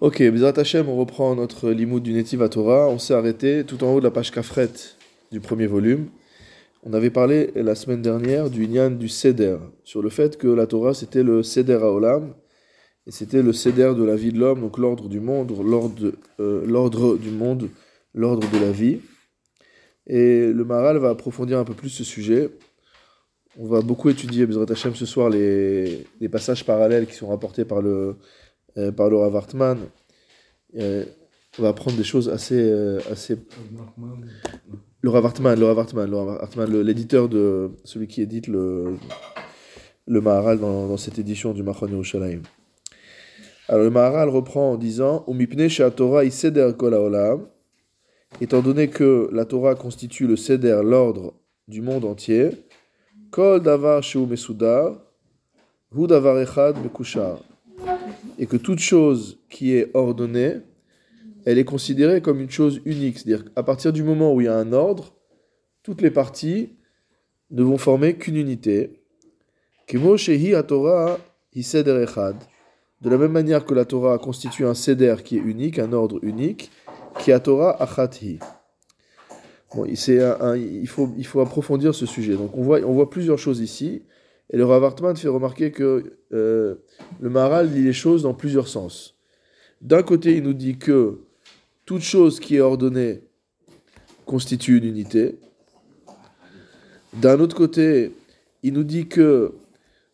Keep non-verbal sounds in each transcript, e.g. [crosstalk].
Ok, Bezrat Hashem, on reprend notre limoud du Netiv Torah. On s'est arrêté tout en haut de la page Kafret du premier volume. On avait parlé la semaine dernière du Nyan du Seder, sur le fait que la Torah c'était le Seder Olam, et c'était le Seder de la vie de l'homme, donc l'ordre du monde, l'ordre euh, du monde, l'ordre de la vie. Et le Maral va approfondir un peu plus ce sujet. On va beaucoup étudier, Bezrat Hashem, ce soir, les passages parallèles qui sont rapportés par le euh, par le Rav euh, on va apprendre des choses assez. Euh, assez... Le Rav le l'éditeur de celui qui édite le, le Maharal dans, cette édition du Machon Yerushalayim. Alors le Maharal reprend en disant Torah étant donné que la Torah constitue le Seder, l'ordre du monde entier, Kol Davar Sheu Mesudar, Hu Davar Echad Mekushar et que toute chose qui est ordonnée, elle est considérée comme une chose unique. C'est-à-dire qu'à partir du moment où il y a un ordre, toutes les parties ne vont former qu'une unité. De la même manière que la Torah constitue un seder qui est unique, un ordre unique, qui a Torah achathi. Bon, il, faut, approfondir ce sujet. Donc on voit plusieurs choses ici. Et le Rav fait remarquer que euh, le Maharal dit les choses dans plusieurs sens. D'un côté, il nous dit que toute chose qui est ordonnée constitue une unité. D'un autre côté, il nous dit que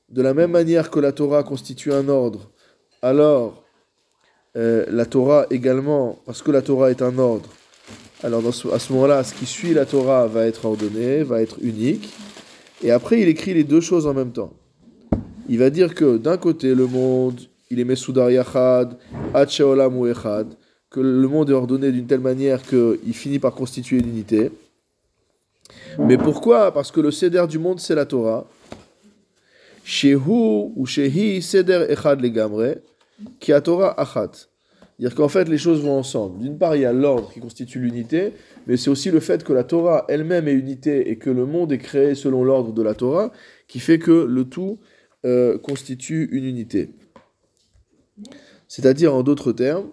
de la même manière que la Torah constitue un ordre, alors euh, la Torah également, parce que la Torah est un ordre, alors à ce moment-là, ce qui suit la Torah va être ordonné, va être unique. Et après, il écrit les deux choses en même temps. Il va dire que d'un côté, le monde, il est Mesudar Yachad, ou Echad, que le monde est ordonné d'une telle manière qu'il finit par constituer une unité. Mais pourquoi? Parce que le Seder du monde, c'est la Torah. Shehu ou Shehi Seder Echad Legamre, qui a Torah Achat. C'est-à-dire qu'en fait, les choses vont ensemble. D'une part, il y a l'ordre qui constitue l'unité, mais c'est aussi le fait que la Torah elle-même est unité et que le monde est créé selon l'ordre de la Torah qui fait que le tout euh, constitue une unité. C'est-à-dire, en d'autres termes,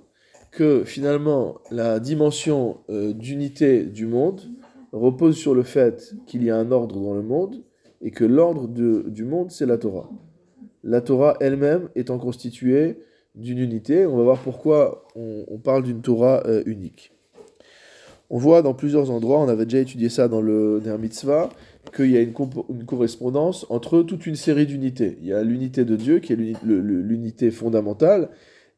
que finalement, la dimension euh, d'unité du monde repose sur le fait qu'il y a un ordre dans le monde et que l'ordre du monde, c'est la Torah. La Torah elle-même étant constituée d'une unité. On va voir pourquoi on, parle d'une Torah euh, unique. On voit dans plusieurs endroits, on avait déjà étudié ça dans le Der Mitzvah, qu'il y a une, une, correspondance entre toute une série d'unités. Il y a l'unité de Dieu qui est l'unité fondamentale,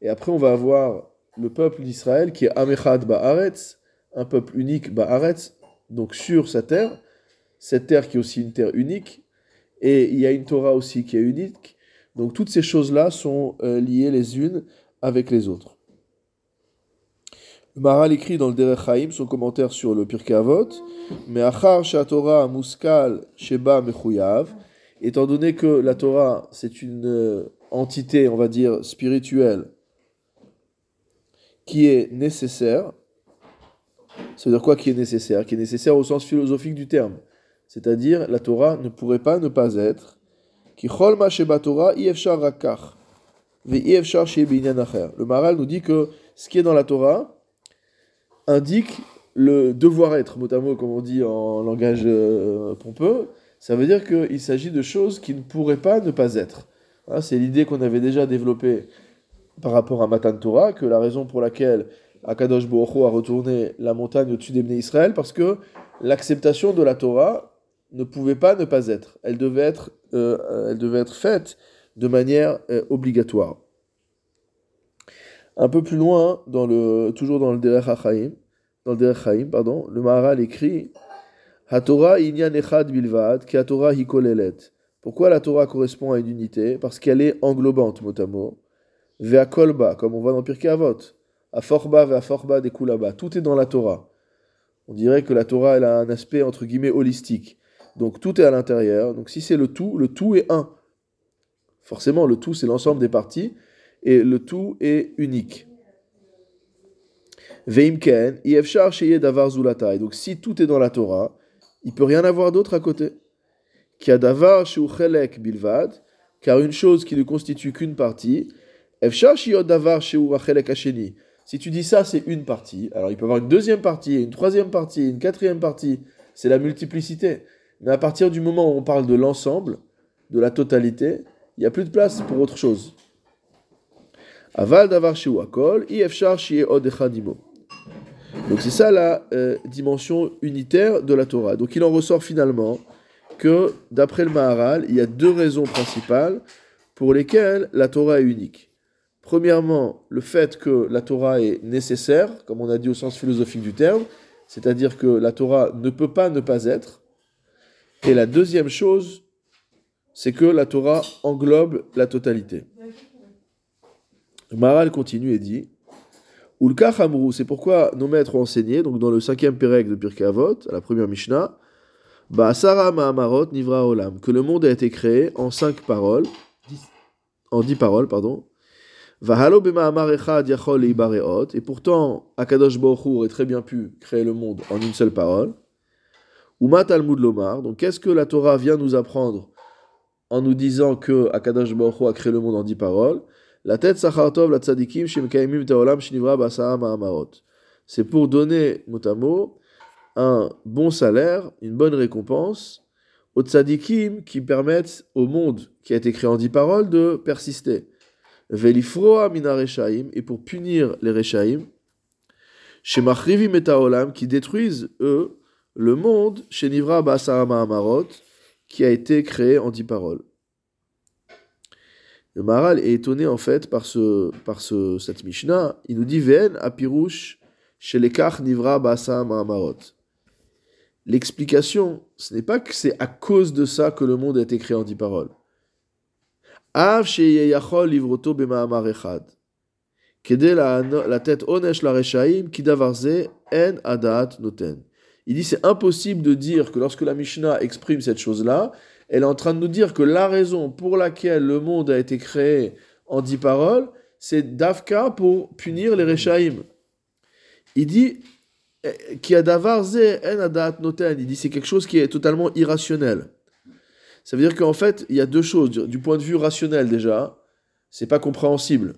et après on va avoir le peuple d'Israël qui est Amechad Ba'aretz, un peuple unique Ba'aretz, donc sur sa terre, cette terre qui est aussi une terre unique, et il y a une Torah aussi qui est unique, donc toutes ces choses-là sont euh, liées les unes avec les autres. Maral écrit dans le Derech Haïm son commentaire sur le Pirkei Avot, mais achar Torah muskal sheba mechuyav, étant donné que la Torah c'est une euh, entité, on va dire spirituelle, qui est nécessaire. Ça veut dire quoi qui est nécessaire? Qui est nécessaire au sens philosophique du terme. C'est-à-dire, la Torah ne pourrait pas ne pas être le Maral nous dit que ce qui est dans la Torah indique le devoir être, mot à mot, comme on dit en langage euh, pompeux. Ça veut dire qu'il s'agit de choses qui ne pourraient pas ne pas être. Hein, c'est l'idée qu'on avait déjà développée par rapport à Matan Torah, que la raison pour laquelle Akadosh Baruch a retourné la montagne au-dessus des Israël, parce que l'acceptation de la Torah ne pouvait pas ne pas être. Elle devait être, euh, elle devait être faite de manière euh, obligatoire. Un peu plus loin, dans le, toujours dans le Derech HaChaim, dans le pardon, le Maharal écrit inyan echad bilvad, ki. Pourquoi la Torah correspond à une unité? Parce qu'elle est englobante, mot à mot. kolba, comme on voit dans Pirkei Avot. Aforba, ve'aforba, kulaba. Tout est dans la Torah. On dirait que la Torah elle a un aspect entre guillemets holistique. Donc tout est à l'intérieur. Donc si c'est le tout, le tout est un. Forcément, le tout, c'est l'ensemble des parties, et le tout est unique. Veimken, davar zulatai. Donc si tout est dans la Torah, il peut rien avoir d'autre à côté. davar bilvad, car une chose qui ne constitue qu'une partie, Si tu dis ça, c'est une partie. Alors il peut y avoir une deuxième partie, une troisième partie, une quatrième partie. C'est la multiplicité. Mais à partir du moment où on parle de l'ensemble, de la totalité, il n'y a plus de place pour autre chose. Aval davar akol, od Donc c'est ça la euh, dimension unitaire de la Torah. Donc il en ressort finalement que d'après le Maharal, il y a deux raisons principales pour lesquelles la Torah est unique. Premièrement, le fait que la Torah est nécessaire, comme on a dit au sens philosophique du terme, c'est-à-dire que la Torah ne peut pas ne pas être. Et la deuxième chose, c'est que la Torah englobe la totalité. Maral continue et dit Ulka Hamrou, c'est pourquoi nos maîtres ont enseigné, donc dans le cinquième Pérec de Pirkei Avot, la première Mishnah, Ma'amarot Nivra Olam, que le monde a été créé en cinq paroles, en dix paroles, pardon, et pourtant, Akadosh Baruch aurait très bien pu créer le monde en une seule parole. Uma Talmud Lomar. Donc, qu'est-ce que la Torah vient nous apprendre en nous disant que Akadosh Baruch a créé le monde en dix paroles? La tête Sachartov, la tzadikim, shemkaimim ta'olam, shinivra basara ma'amarot. C'est pour donner, mot un bon salaire, une bonne récompense aux tzadikim qui permettent au monde qui a été créé en dix paroles de persister. Velifroa mina et pour punir les rechaim, chez Machrivim et qui détruisent, eux, le monde, chez Nivra Basarama Amarot, qui a été créé en dix paroles. Le est étonné en fait par, ce, par ce, cette Mishnah. Il nous dit Ven apirouche chez les Nivra Basarama Amarot. L'explication, ce n'est pas que c'est à cause de ça que le monde a été créé en dix paroles. Av livroto echad. Kede la tête onesh la rechaim kidavarze en adat noten. Il dit c'est impossible de dire que lorsque la Mishnah exprime cette chose-là, elle est en train de nous dire que la raison pour laquelle le monde a été créé en dix paroles, c'est d'Afka pour punir les Rechaim. Il dit qui a davarze en adat noten. Il dit c'est quelque chose qui est totalement irrationnel. Ça veut dire qu'en fait, il y a deux choses. Du point de vue rationnel déjà, c'est pas compréhensible.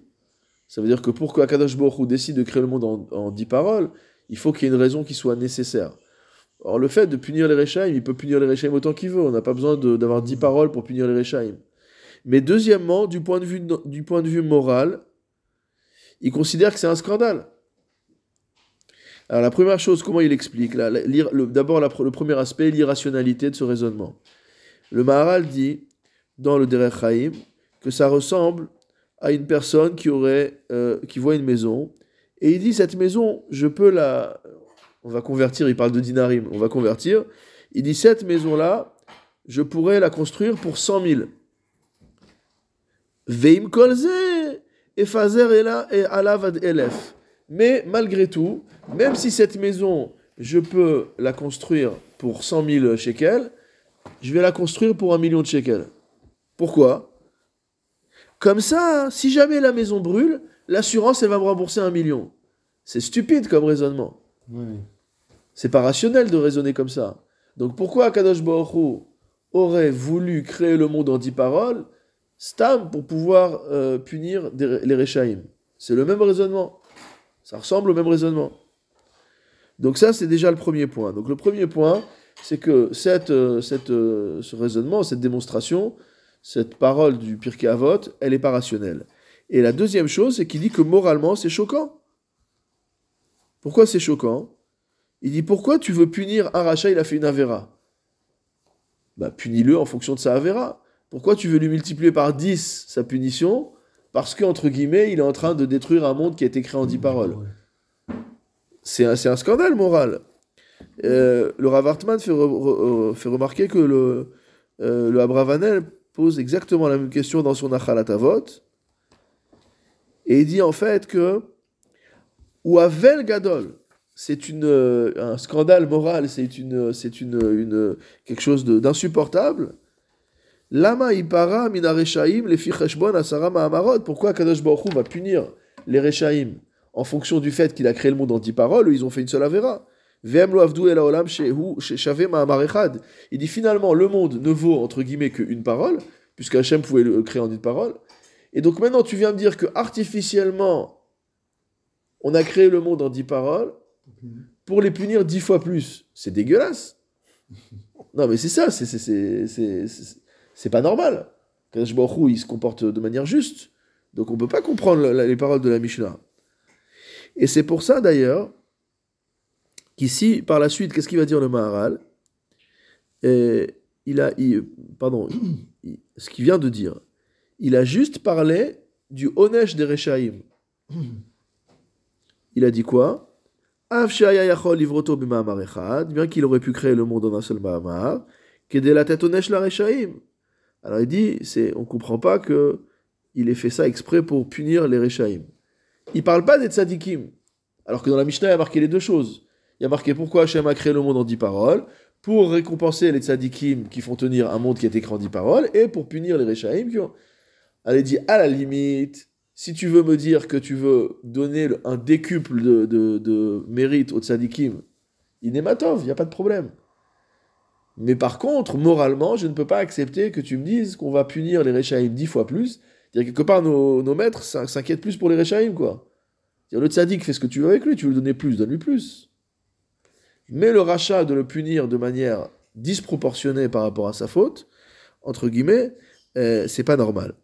Ça veut dire que pour que Akadosh Baruch décide de créer le monde en, dix paroles, il faut qu'il y ait une raison qui soit nécessaire. Or, le fait de punir les Rechaim, il peut punir les Rechaim autant qu'il veut. On n'a pas besoin d'avoir dix paroles pour punir les Rechaim. Mais deuxièmement, du point de vue, du point de vue moral, il considère que c'est un scandale. Alors la première chose, comment il explique? D'abord, le premier aspect, l'irrationalité de ce raisonnement. Le Maharal dit dans le Derech Chaim que ça ressemble à une personne qui aurait euh, qui voit une maison et il dit cette maison je peux la on va convertir il parle de dinarim on va convertir il dit cette maison là je pourrais la construire pour 100 000 veim kolze et fazer et alavad elef mais malgré tout même si cette maison je peux la construire pour 100 000 shekels je vais la construire pour un million de shekels. Pourquoi? Comme ça, si jamais la maison brûle, l'assurance, elle va me rembourser un million. C'est stupide comme raisonnement. C'est pas rationnel de raisonner comme ça. Donc pourquoi Kadosh Baruch aurait voulu créer le monde en dix paroles Stam pour pouvoir euh, punir les Rechaim. C'est le même raisonnement. Ça ressemble au même raisonnement. Donc ça, c'est déjà le premier point. Donc le premier point, c'est que cette, euh, euh, ce raisonnement, cette démonstration, cette parole du Pirkei Avot, elle n'est pas rationnelle. Et la deuxième chose, c'est qu'il dit que moralement, c'est choquant. Pourquoi c'est choquant? Il dit pourquoi tu veux punir un rachat, il a fait une Avera bah, Punis-le en fonction de sa Avera. Pourquoi tu veux lui multiplier par 10 sa punition? Parce qu'entre guillemets, il est en train de détruire un monde qui a été créé en 10 paroles. C'est un, un scandale moral. Euh, le Rav Hartman fait, fait, remarquer que le, euh, le Abravanel pose exactement la même question dans son Achalatavot. Et il dit en fait que ou Avel Gadol, c'est une, un scandale moral, c'est une, c'est une, une, quelque chose d'insupportable. Lama ipara ficheshbon asara. Pourquoi Kadosh Baruch va punir les Rechaim en fonction du fait qu'il a créé le monde en dix paroles, ils ont fait une seule avéra? Il dit finalement, le monde ne vaut entre guillemets qu'une parole, puisque Hachem pouvait le créer en une parole. Et donc maintenant, tu viens me dire que artificiellement, on a créé le monde en dix paroles pour les punir dix fois plus. C'est dégueulasse. Non, mais c'est ça, c'est- pas normal. Kadosh il se comporte de manière juste. Donc on peut pas comprendre les paroles de la Mishnah. Et c'est pour ça d'ailleurs qu'ici, par la suite, qu'est-ce qu'il va dire le Maharal? Et il a, Pardon, ce qu'il vient de dire. Il a juste parlé du Onesh des Rechaim. Il a dit quoi? Bien qu'il aurait pu créer le monde en un seul Mahamar, la tête la. Alors il dit, c'est, on comprend pas que il ait fait ça exprès pour punir les Rechaim. Il parle pas des tzadikim. Alors que dans la Mishnah, il y a marqué les deux choses. Il y a marqué pourquoi Hachem a créé le monde en dix paroles, pour récompenser les tzadikim qui font tenir un monde qui est écrit en dix paroles, et pour punir les Rechaim qui ont... Elle dit, à la limite, si tu veux me dire que tu veux donner un décuple de, de, mérite aux tzadikim, inématov, il n'y a pas de problème. Mais par contre, moralement, je ne peux pas accepter que tu me dises qu'on va punir les Rechaim dix fois plus. A quelque part, nos, nos maîtres s'in- s'inquiètent plus pour les Rechaim, quoi. C'est-à-dire, Le tzadik, fais ce que tu veux avec lui, tu veux donner plus, donne-lui plus. Mais le rachat de le punir de manière disproportionnée par rapport à sa faute, entre guillemets, euh, c'est pas normal.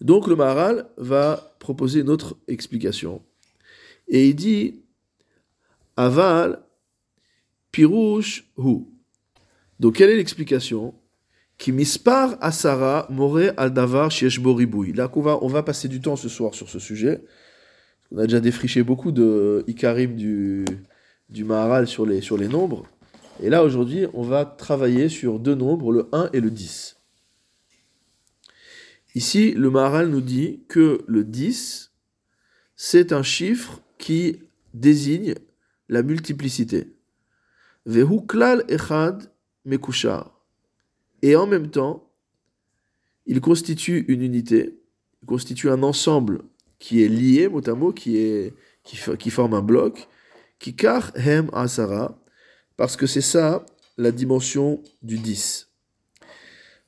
Donc le Maharal va proposer une autre explication. Et il dit Aval Pirouche Hu. Donc quelle est l'explication? Qui mispar asara more al davar shieshbo riboui. Là on va, on va passer du temps ce soir sur ce sujet. On a déjà défriché beaucoup de Ikarim du, du Maharal sur les, sur les nombres. Et là aujourd'hui on va travailler sur deux nombres, le 1 et le 10. Ici, le Maharal nous dit que le 10, c'est un chiffre qui désigne la multiplicité. Vehu klal echad mekushar. Et en même temps, il constitue une unité, il constitue un ensemble qui est lié, mot à mot, qui, est, qui, forme un bloc, qui kar hem asara, parce que c'est ça la dimension du 10.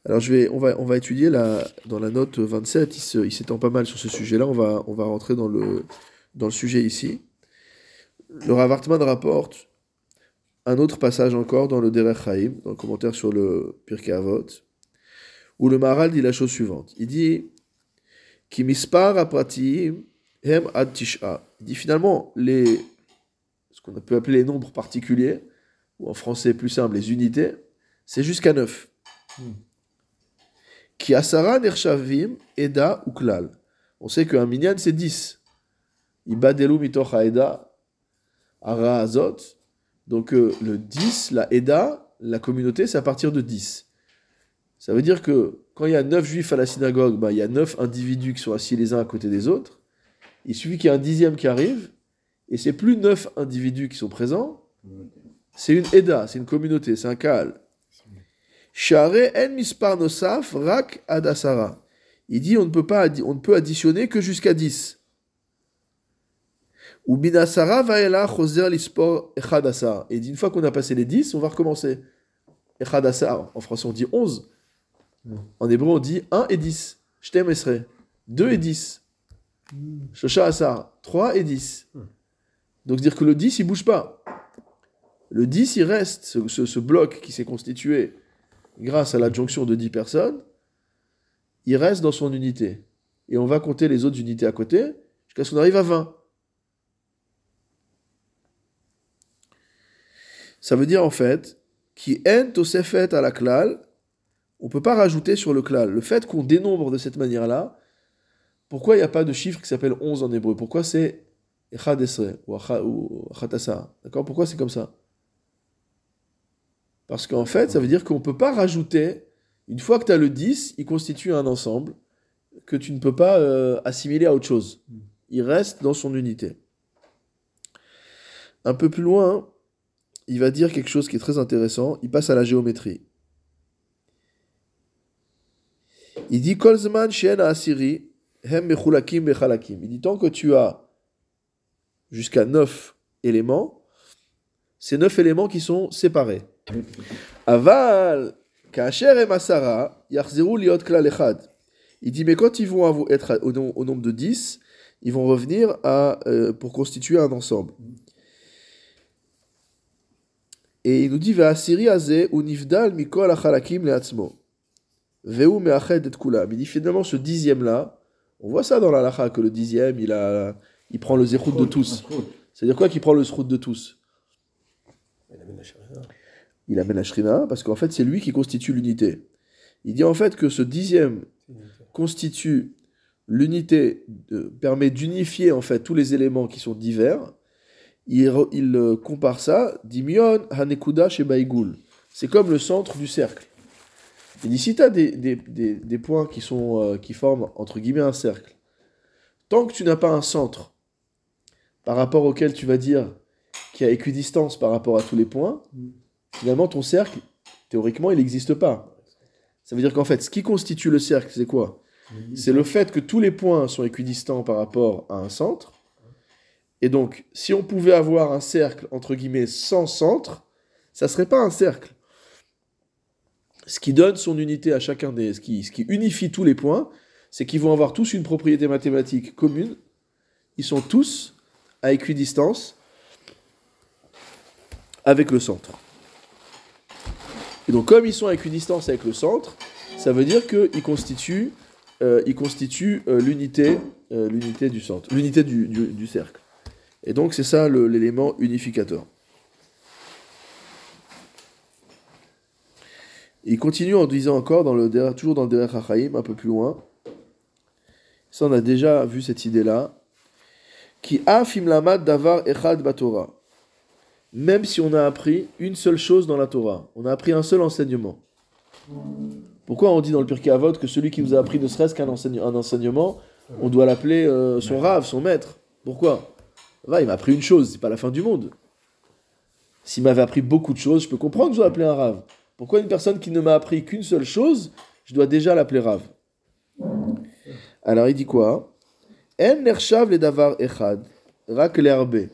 Alors je vais, on, va, on va étudier dans la note 27, il, s'étend pas mal sur ce sujet-là, on va, on va rentrer dans le, dans le sujet ici. Le Rav Hartman rapporte un autre passage encore dans le Derech Chaim, dans le commentaire sur le Pirkei Avot, où le Maharal dit la chose suivante. Il dit Ki mispar apratiim hem ad tish'a. Il dit finalement, les, ce qu'on peut appeler les nombres particuliers, ou en français plus simple, les unités, c'est jusqu'à 9. Ki nershavim eda ou klal. On sait qu'un minyan c'est 10. Ibadelu mitoch eda ara azot. Donc euh, le 10, la eda, la communauté, c'est à partir de 10. Ça veut dire que quand il y a 9 juifs à la synagogue, bah, il y a 9 individus qui sont assis les uns à côté des autres. Il suffit qu'il y ait un dixième qui arrive, et c'est plus 9 individus qui sont présents, c'est une eda, c'est une communauté, c'est un kahal. Share en mispar nosaf rak ad asara. Il dit on ne peut pas on ne peut additionner que jusqu'à 10. Ou binasara vaela. Et dit une fois qu'on a passé les 10, on va recommencer. En français on dit 11. En hébreu on dit 1 et 10. Shtem esre. 2 et 10. Shosha asar. 3 et 10. Donc dire que le 10 il bouge pas. Le 10 il reste, ce bloc qui s'est constitué grâce à l'adjonction de 10 personnes, il reste dans son unité. Et on va compter les autres unités à côté jusqu'à ce qu'on arrive à 20. Ça veut dire en fait, qui en tosefet à la klal, on ne peut pas rajouter sur le klal. Le fait qu'on dénombre de cette manière-là, pourquoi il n'y a pas de chiffre qui s'appelle 11 en hébreu? Pourquoi c'est ou Pourquoi c'est comme ça? Parce qu'en fait, ça veut dire qu'on ne peut pas rajouter, une fois que tu as le 10, il constitue un ensemble que tu ne peux pas euh, assimiler à autre chose. Il reste dans son unité. Un peu plus loin, il va dire quelque chose qui est très intéressant. Il passe à la géométrie. Il dit Kolzman Shen Asiri, Hem Mechulakim Bechalakim. Il dit tant que tu as jusqu'à 9 éléments, ces 9 éléments qui sont séparés. Aval, Kacher et Masara, Yachzeru Liot Klal Echad. Il dit, mais quand ils vont avo- être au, nom- au nombre de 10, ils vont revenir à, euh, pour constituer un ensemble. Et il nous dit, Ve'asiri azeh unifdal mikol achalakim le'atzmo. Ve'u me'ached et kulam. Il dit finalement ce dixième-là, on voit ça dans la lacha, que le dixième, il, a, il prend le zérout de tous. C'est-à-dire quoi qu'il prend le zérout de tous? Il amène la shrina, parce qu'en fait, c'est lui qui constitue l'unité. Il dit en fait que ce dixième constitue l'unité, euh, permet d'unifier en fait tous les éléments qui sont divers. Il, euh, compare ça, Dimion Hanekuda chez Baïgoul. C'est comme le centre du cercle. Il dit si tu as des, points qui, euh, qui forment entre guillemets un cercle, tant que tu n'as pas un centre par rapport auquel tu vas dire qu'il y a équidistance par rapport à tous les points, finalement ton cercle, théoriquement, il n'existe pas. Ça veut dire qu'en fait, ce qui constitue le cercle, c'est quoi? C'est le fait que tous les points sont équidistants par rapport à un centre. Et donc, si on pouvait avoir un cercle, entre guillemets, sans centre, ça serait pas un cercle. Ce qui donne son unité à chacun des... Ce ce qui unifie tous les points, c'est qu'ils vont avoir tous une propriété mathématique commune. Ils sont tous à équidistance avec le centre. Et donc, comme ils sont à équidistance avec le centre, ça veut dire qu'ils constituent euh, euh, l'unité euh, l'unité du centre, l'unité du, du- cercle. Et donc c'est ça l'élément unificateur. Il continue en disant encore, dans le, toujours dans le Derech HaChaim, un peu plus loin, ça on a déjà vu cette idée-là, qui afim davar echad batora. Même si on a appris une seule chose dans la Torah, on a appris un seul enseignement. Pourquoi on dit dans le Pirkei Avot que celui qui vous a appris ne serait-ce qu'un enseigne- un enseignement, on doit l'appeler euh, son rave, son maître Pourquoi? Va, il m'a appris une chose, c'est pas la fin du monde. S'il m'avait appris beaucoup de choses, je peux comprendre que je dois l'appeler un rave. Pourquoi une personne qui ne m'a appris qu'une seule chose, je dois déjà l'appeler rave? Alors il dit quoi? En davar echad, rak l'herbe.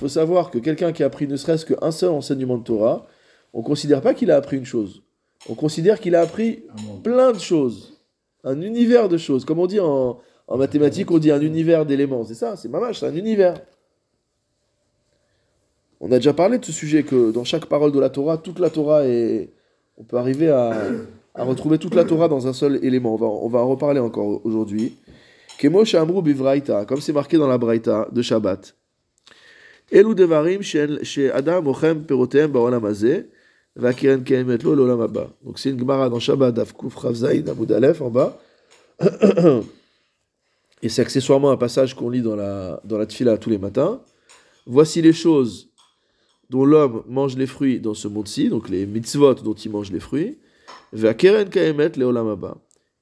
Faut savoir que quelqu'un qui a appris ne serait-ce qu'un seul enseignement de Torah, on ne considère pas qu'il a appris une chose. On considère qu'il a appris plein de choses. Un univers de choses. Comme on dit en, en mathématiques, on dit un univers d'éléments. C'est ça, c'est mamache, c'est un univers. On a déjà parlé de ce sujet, que dans chaque parole de la Torah, toute la Torah est... On peut arriver à, à retrouver toute la Torah dans un seul élément. On va, on va en reparler encore aujourd'hui. Kemo Shamru Bivraita, comme c'est marqué dans la Braïta de Shabbat. Elu devarim shel- chez Adam ochem perotem ba'olam hazeh, והקרן קיימת לו לעולם הבא. Donc c'est une Gemara dans Shabbat, Daf Kuf Rav Zayin, Amoud Aleph, en bas. [coughs] Et c'est accessoirement un passage qu'on lit dans la, dans la Tfila tous les matins. Voici les choses dont l'homme mange les fruits dans ce monde-ci, donc les mitzvot dont il mange les fruits. Ve'akeren kaemet le'olam haba.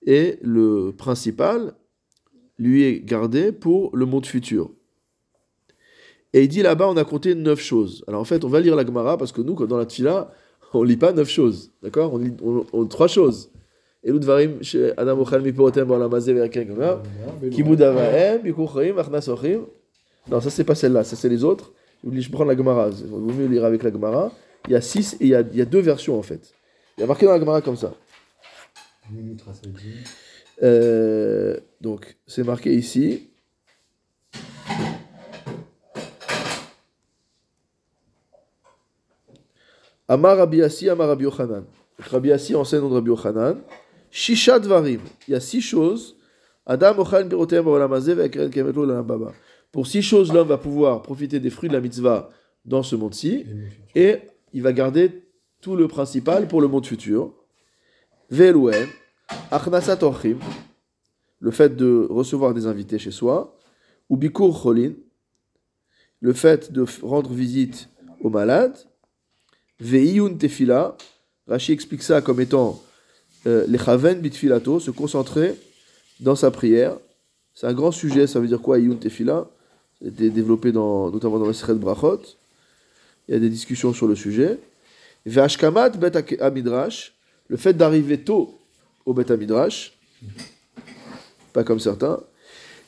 Et le principal lui est gardé pour le monde futur. Et il dit là-bas, on a compté neuf choses. Alors en fait, on va lire la Gemara parce que nous, dans la Tfila, on lit pas neuf choses. D'accord? On lit trois choses. Chez Adam ochel mipotem ba'olam hazeh ve'akeren kaemet. Kibud avahem, bikur chaim, achnas ochim. Non, ça c'est pas celle-là, ça c'est les autres. Je prends la Gemara, il vaut mieux lire avec la Gemara? Il y a six et il y a, il y a deux versions en fait. Il y a marqué dans la Gemara comme ça. Euh, donc c'est marqué ici. Amar Rabbi Yassi, Amar Rabbi Yochanan. Rabbi Yassi enseigne de Rabbi Yochanan. Shisha Dvarim. Il y a six choses. Adam Lo L'Olam Haba. Pour six choses, l'homme va pouvoir profiter des fruits de la mitzvah dans ce monde-ci. Et il va garder tout le principal pour le monde futur. Ve'elouen. Achnasat Orchim. Le fait de recevoir des invités chez soi. Ou Bikur Cholin. Le fait de rendre visite aux malades. Ve'iyun Tefila. Rashi explique ça comme étant euh, les chaven bitfilato, se concentrer dans sa prière. C'est un grand sujet, ça veut dire quoi, Iyun Tefila? Été développé dans, notamment dans la Seret Brachot. Il y a des discussions sur le sujet. Ve'ashkamat bet amidrash, le fait d'arriver tôt au bet amidrash, pas comme certains.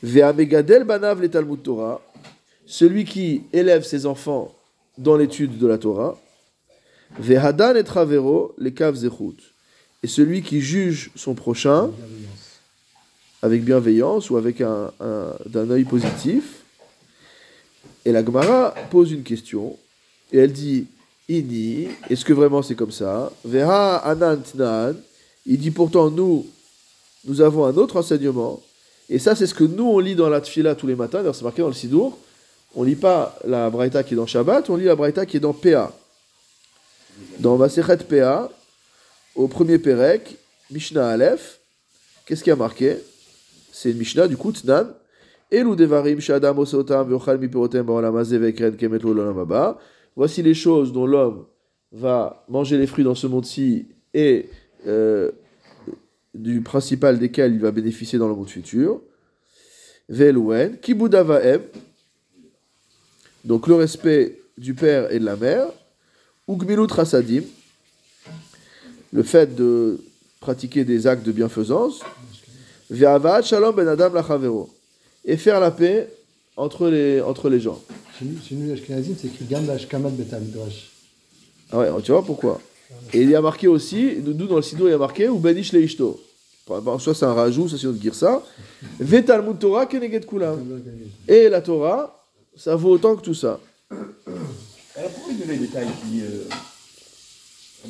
Ve'amegadel banav le Talmud Torah, celui qui élève ses enfants dans l'étude de la Torah. Ve'hadan et travero les zechut, et celui qui juge son prochain avec bienveillance ou avec un, un- d'un œil positif. Et la Gemara pose une question et elle dit Ini, est-ce que vraiment c'est comme ça? Veha anantnan. Il dit pourtant nous, nous avons un autre enseignement. Et ça, c'est ce que nous on lit dans la Tfila tous les matins. D'ailleurs, c'est marqué dans le Sidour. On lit pas la Braïta qui est dans Shabbat, on lit la Braïta qui est dans PA. Dans Masechet PA, au premier Perek, Mishnah Aleph, qu'est-ce qui a marqué? C'est une Mishnah du coup, Tnan. Voici les choses dont l'homme va manger les fruits dans ce monde-ci et euh, du principal desquels il va bénéficier dans le monde futur. Ve'eluen, kibudavaem, donc le respect du père et de la mère, ou gmilut rasadim, le fait de pratiquer des actes de bienfaisance, ve'avat shalom ben adam lachavero, et faire la paix entre les, entre les gens. Chez nous, chez nous, les Ashkenazim, c'est écrit Gam Bet. Ah ouais, tu vois pourquoi? Et il y a marqué aussi, nous dans le Sido, il y a marqué, ou benish leishto. Soit c'est un rajout, ça c'est une ça. Ve Talmud Torah keneget kulam. Et la Torah, ça vaut autant que tout ça. Donne les détails qui. Euh...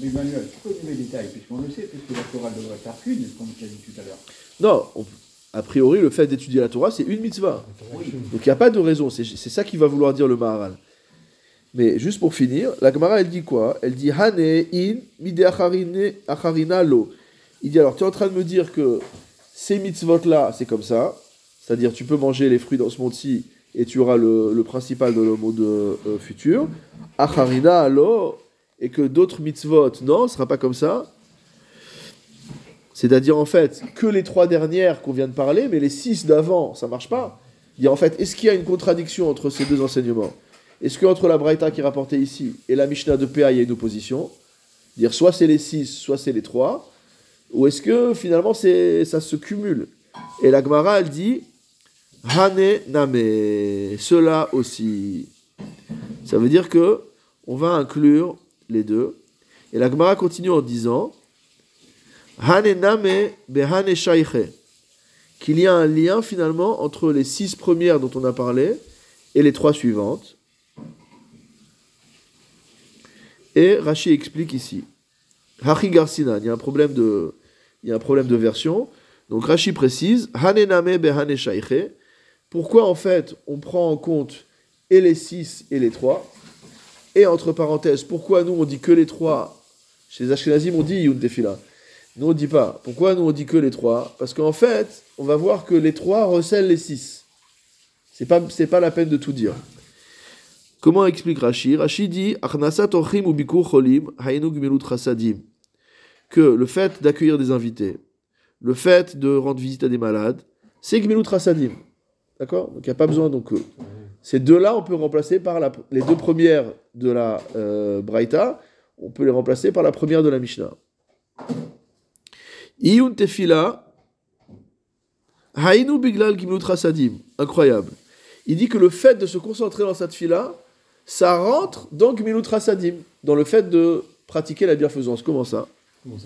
Emmanuel, donne les détails Puisqu'on le sait, puisque la Torah devrait faire qu'une, comme tu as dit tout à l'heure. Non, on- a priori, le fait d'étudier la Torah, c'est une mitzvah. Oui. Donc il n'y a pas de raison, c'est ça qui va vouloir dire le Maharal. Mais juste pour finir, la Gemara elle dit quoi? Elle dit Hane in mide acharina lo. Il dit alors tu es en train de me dire que ces mitzvot là, c'est comme ça, c'est-à-dire tu peux manger les fruits dans ce monde-ci et tu auras le, principal de le monde euh, futur. Acharina lo et que d'autres mitzvot non, ce sera pas comme ça. C'est-à-dire en fait que les trois dernières qu'on vient de parler, mais les six d'avant, ça marche pas. Il y en fait, est-ce qu'il y a une contradiction entre ces deux enseignements? Est-ce qu'entre la Braïta qui est rapportée ici et la Mishnah de PA, il y a une opposition? Dire soit c'est les six, soit c'est les trois Ou est-ce que finalement c'est, ça se cumule? Et la Gemara, elle dit Hane Name, cela aussi. Ça veut dire que on va inclure les deux. Et la Gemara continue en disant Hane Name Behane Shaiche qu'il y a un lien finalement entre les six premières dont on a parlé et les trois suivantes. Et Rashi explique ici. Hachi Garsinan, il y a un problème de, il y a un problème de version. Donc Rashi précise, Hanename behane shaiche. Pourquoi en fait on prend en compte et les six et les trois Et entre parenthèses, pourquoi nous on dit que les trois Chez les Ashkenazim on dit Yun Tefila. Nous on dit pas. Pourquoi nous on dit que les trois Parce qu'en fait, on va voir que les trois recèlent les six. C'est pas, c'est pas la peine de tout dire. Comment explique Rashi Rashi dit. Que le fait d'accueillir des invités, le fait de rendre visite à des malades, c'est gmilut chasadim. D'accord Donc il n'y a pas besoin. Donc euh, ces deux-là, on peut remplacer par la, les deux premières de la euh, Braïta, on peut les remplacer par la première de la Mishnah. Iyun tefila hainu biglal chasadim. Incroyable. Il dit que le fait de se concentrer dans cette fila, ça rentre dans gmilut dans le fait de pratiquer la bienfaisance. Comment ça? Comment ça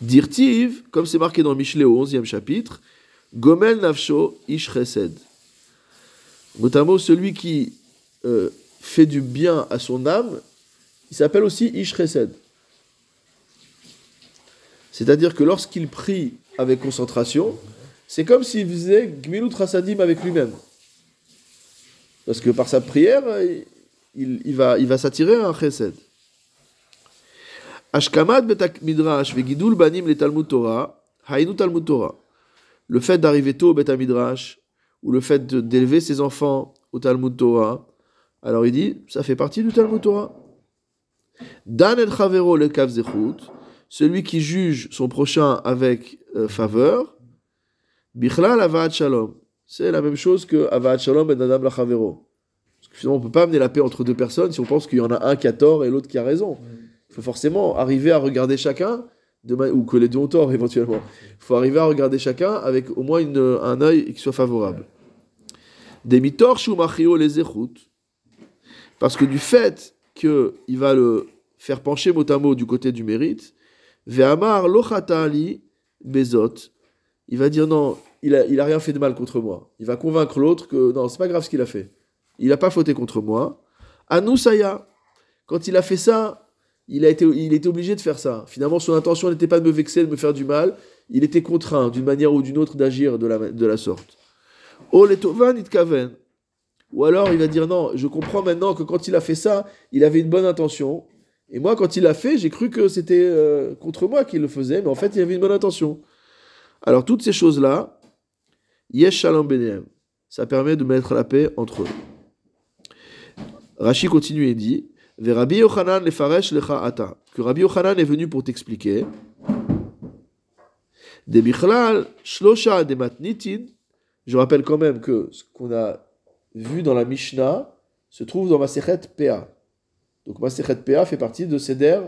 Dirtiv, comme c'est marqué dans Michelet au 11e chapitre, Gomel Nafsho Ish. Notamment celui qui euh, fait du bien à son âme, il s'appelle aussi Ish. C'est-à-dire que lorsqu'il prie avec concentration, c'est comme s'il faisait Gmilut Rasadim avec lui-même. Parce que par sa prière, il, va, s'attirer à un Chesed. Ashkamat betak midrash vegidul banim le Talmud Torah, Talmud Torah. Le fait d'arriver tôt au Bet midrash ou le fait d'élever ses enfants au Talmud Torah, alors il dit, ça fait partie du Talmud Torah. Dan el chavero le kav zechut, celui qui juge son prochain avec euh, faveur, bichlal avaat shalom. C'est la même chose que avaat shalom ben adam la chavero. Parce que finalement, on peut pas amener la paix entre deux personnes si on pense qu'il y en a un qui a tort et l'autre qui a raison. Il faut forcément arriver à regarder chacun, ou que les deux ont tort éventuellement. Il faut arriver à regarder chacun avec au moins un œil qui soit favorable. Shumachio les. Parce que du fait qu'il va le faire pencher mot à mot du côté du mérite, ve'amar lochata ali bezot, il va dire non, il a rien fait de mal contre moi. Il va convaincre l'autre que non, c'est pas grave ce qu'il a fait. Il n'a pas fauté contre moi. Anusaya, quand il a fait ça, il, a été, il était obligé de faire ça. Finalement, son intention n'était pas de me vexer, de me faire du mal. Il était contraint, d'une manière ou d'une autre, d'agir de la, de la sorte. Oh. Ou alors, il va dire non, je comprends maintenant que quand il a fait ça, il avait une bonne intention. Et moi, quand il l'a fait, j'ai cru que c'était euh, contre moi qu'il le faisait, mais en fait, il avait une bonne intention. Alors, toutes ces choses-là, yesh shalom benehem. Ça permet de mettre la paix entre eux. Rashi continue et dit Que Rabbi Yochanan est venu pour t'expliquer. De bichlal shlosha de matnitin. Je rappelle quand même que ce qu'on a vu dans la Mishnah se trouve dans Masechet PA. Donc Masechet PA fait partie de Seder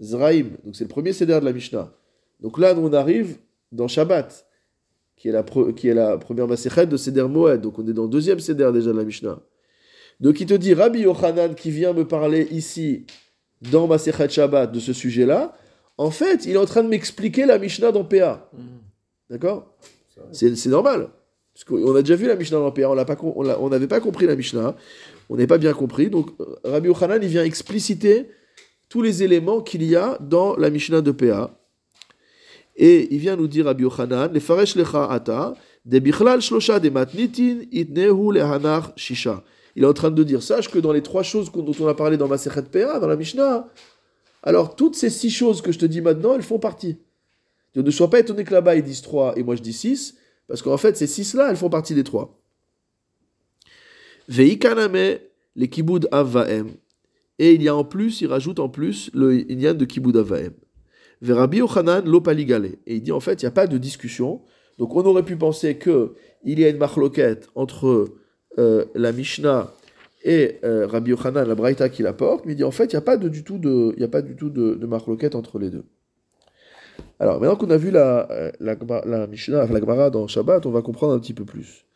Zraim. Donc c'est le premier Seder de la Mishnah. Donc là, on arrive dans Shabbat, qui est la, pre- qui est la première Masechet de Seder Moed. Donc on est dans le deuxième Seder déjà de la Mishnah. Donc il te dit, Rabbi Yochanan qui vient me parler ici, dans Masechet Shabbat, de ce sujet-là, en fait, il est en train de m'expliquer la Mishnah dans PA. D'accord C'est normal. Parce qu'on a déjà vu la Mishnah dans PA, on n'avait pas compris la Mishnah, on n'avait pas bien compris. Donc Rabbi Yochanan, il vient expliciter tous les éléments qu'il y a dans la Mishnah de PA. Et il vient nous dire Rabbi Yochanan, les faresh lecha ata, de bichlal shlosha de matnitin itnehu lehanar shisha. Il est en train de dire, sache que dans les trois choses dont on a parlé dans Masechet PA, dans la Mishnah, alors toutes ces six choses que je te dis maintenant, elles font partie. Ne sois pas étonné que là-bas ils disent trois et moi je dis six, parce qu'en fait ces six-là, elles font partie des trois. Veikaname, les kiboud avaem. Et il y a en plus, il rajoute en plus le inyan de kiboud avaem. Verabi Yochanan lopaligale. Et il dit en fait, il n'y a pas de discussion. Donc on aurait pu penser que il y a une marloquette entre euh, la Mishnah et euh, Rabbi Yochanan, la Braïta qui l'apporte, mais il dit en fait, il n'y a pas du tout de, y a pas du tout de, entre les deux. Alors maintenant qu'on a vu la, euh, la, Mishnah, la Gemara dans Shabbat, on va comprendre un petit peu plus.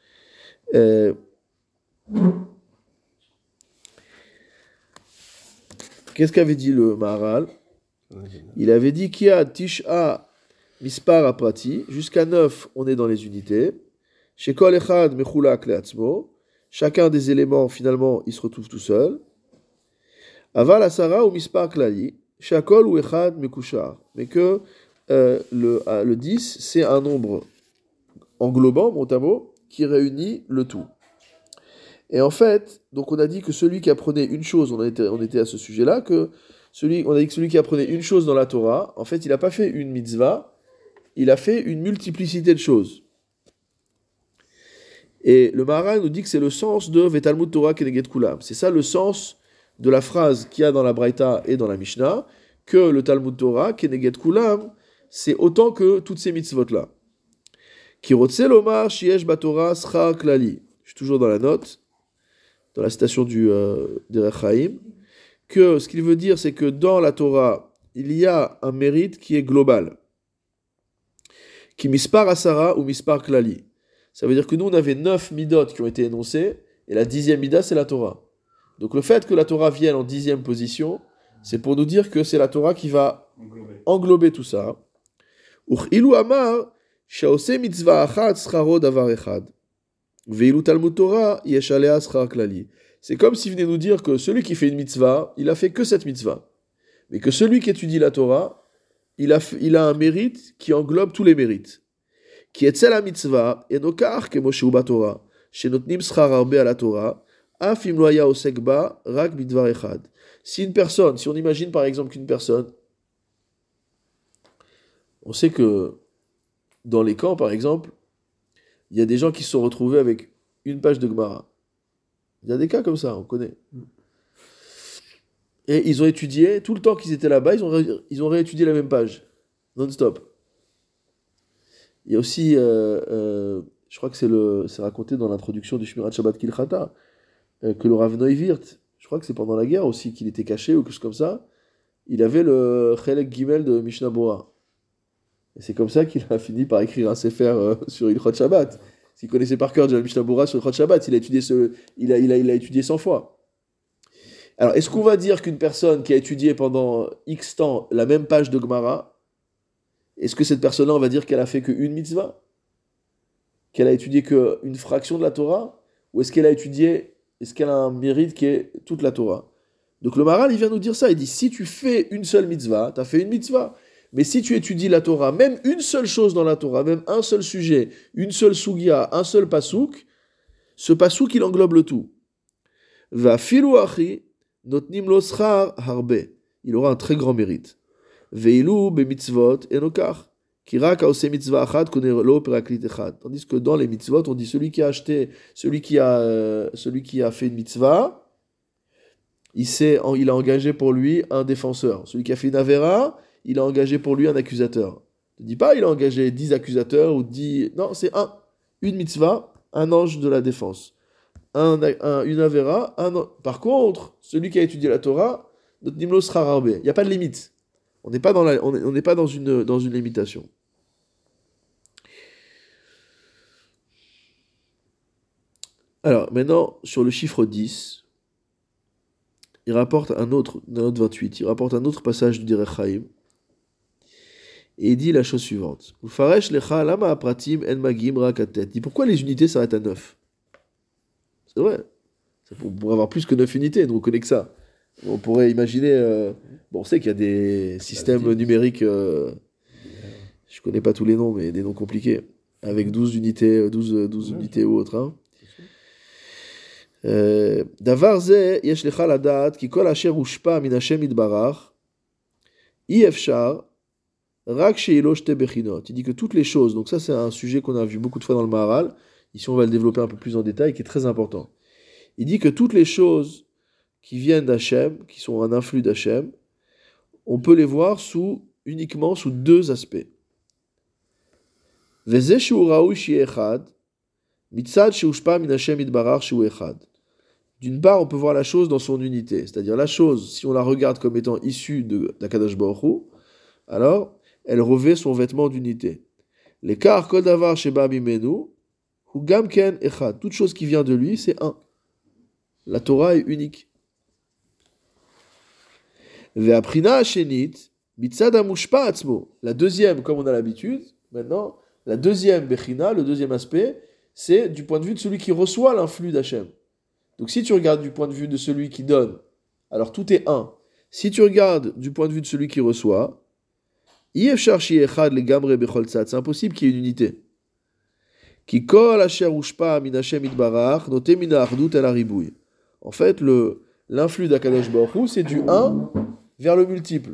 Qu'est-ce qu'avait dit le Maharal? Il avait dit qu'il y a Tisha Mispar Aprati, jusqu'à 9, on est dans les unités. Chez Echad chacun des éléments, finalement, il se retrouve tout seul. Aval Asara ou Mispar Klali, Shakol ou Echad Mekushar. Mais que euh, le, euh, le 10, c'est un nombre englobant, mot à qui réunit le tout. Et en fait, donc on a dit que celui qui apprenait une chose, on était, on était à ce sujet-là, que celui, on a dit que celui qui apprenait une chose dans la Torah, en fait, il n'a pas fait une mitzvah, il a fait une multiplicité de choses. Et le Maharal nous dit que c'est le sens de Vetalmud Torah Keneget Kulam. C'est ça le sens de la phrase qu'il y a dans la Braïta et dans la Mishnah, que le Talmud Torah Keneget Kulam, c'est autant que toutes ces mitzvot-là. Kirotse lomar shiesh batora schar klali. Je suis toujours dans la note, dans la citation du euh, Chaim, que ce qu'il veut dire, c'est que dans la Torah, il y a un mérite qui est global. Qui mispar asara ou mispar klali. Ça veut dire que nous, on avait neuf midot qui ont été énoncés, et la dixième mida, c'est la Torah. Donc le fait que la Torah vienne en dixième position, c'est pour nous dire que c'est la Torah qui va englober tout ça. Amar, mitzvah talmud Torah. C'est comme s'il venait nous dire que celui qui fait une mitzvah, il a fait que cette mitzvah. Mais que celui qui étudie la Torah, il a, f- il a un mérite qui englobe tous les mérites. Mitzvah, et nokar ke Moshe Torah, shenotnim schar arbe à la Torah, af im lo haya osek ba, rak bidvar echad. Si une personne, si on imagine par exemple qu'une personne, on sait que dans les camps, par exemple, il y a des gens qui se sont retrouvés avec une page de Gemara. Il y a des cas comme ça, on connaît. Et ils ont étudié, tout le temps qu'ils étaient là-bas, ils ont, ré- ils ont réétudié la même page, non-stop. Il y a aussi, euh, euh, je crois que c'est raconté dans l'introduction du Shmirat Shabbat Kilchata, euh, que le Rav Neuwirth, je crois que c'est pendant la guerre aussi qu'il était caché ou quelque chose comme ça, il avait le Chelek Gimel de Mishnah Bora. Et c'est comme ça qu'il a fini par écrire un sefer [laughs] sur Ilchot Shabbat. S'il connaissait par cœur le Mishnah Bora sur Ilchot Shabbat, il a étudié, ce, il a, il a, il a étudié 100 fois. Alors, est-ce qu'on va dire qu'une personne qui a étudié pendant X temps la même page de Gemara, est-ce que cette personne-là, on va dire qu'elle a fait qu'une mitzvah? Qu'elle a étudié qu'une fraction de la Torah? Ou est-ce qu'elle a étudié, est-ce qu'elle a un mérite qui est toute la Torah? Donc le Maral, il vient nous dire ça. Il dit si tu fais une seule mitzvah, tu as fait une mitzvah. Mais si tu étudies la Torah, même une seule chose dans la Torah, même un seul sujet, une seule sugia, un seul pasouk, ce pasouk, il englobe le tout. Va notnim harbe. Il aura un très grand mérite. Veilu be mitzvot enokar. Tandis que dans les mitzvot, on dit celui qui a acheté, celui qui a, euh, celui qui a fait une mitzvah, il, il a engagé pour lui un défenseur. Celui qui a fait une avera, il a engagé pour lui un accusateur. Ne dis pas il a engagé dix accusateurs ou dix... Non, c'est un. Une mitzvah, un ange de la défense. Un, un, une avera, un... Par contre, celui qui a étudié la Torah, notre nimlo sera. Il n'y a pas de limite. On n'est pas, dans, une, dans une limitation. Alors, maintenant, sur le chiffre 10, il rapporte un autre, un autre 28, il rapporte un autre passage du Derech Chaim, et il dit la chose suivante. Dit pourquoi les unités s'arrêtent à 9 C'est vrai. On pourrait avoir plus que 9 unités, donc on connaît que ça. On pourrait imaginer. Euh, bon, on sait qu'il y a des systèmes numériques. Euh, je connais pas tous les noms, mais des noms compliqués. Avec 12 unités, 12, 12 unités ou autres. Hein. דבר זה יש לך לדעת כי כל אשר הושפע מן השם יתברך אי אפשר il dit que toutes les choses, donc ça c'est un sujet qu'on a vu beaucoup de fois dans le Maharal, ici on va le développer un peu plus en détail, qui est très important. Il dit que toutes les choses qui viennent d'Hachem, qui sont un influx d'Hachem, on peut les voir uniquement sous deux aspects. D'une part, on peut voir la chose dans son unité, c'est-à-dire la chose, si on la regarde comme étant issue d'Akadash Baruch alors elle revêt son vêtement d'unité. L'écart kol davar sheba menu, ou gamken echad. Toute chose qui vient de lui, c'est un. La Torah est unique. La deuxième, comme on a l'habitude, maintenant, la deuxième bechina, le deuxième aspect, c'est du point de vue de celui qui reçoit l'influx d'Hachem. Donc si tu regardes du point de vue de celui qui donne, alors tout est un. Si tu regardes du point de vue de celui qui reçoit, c'est impossible qu'il y ait une unité. En fait, l'influx d'Akadosh Baruch c'est du 1 vers le multiple.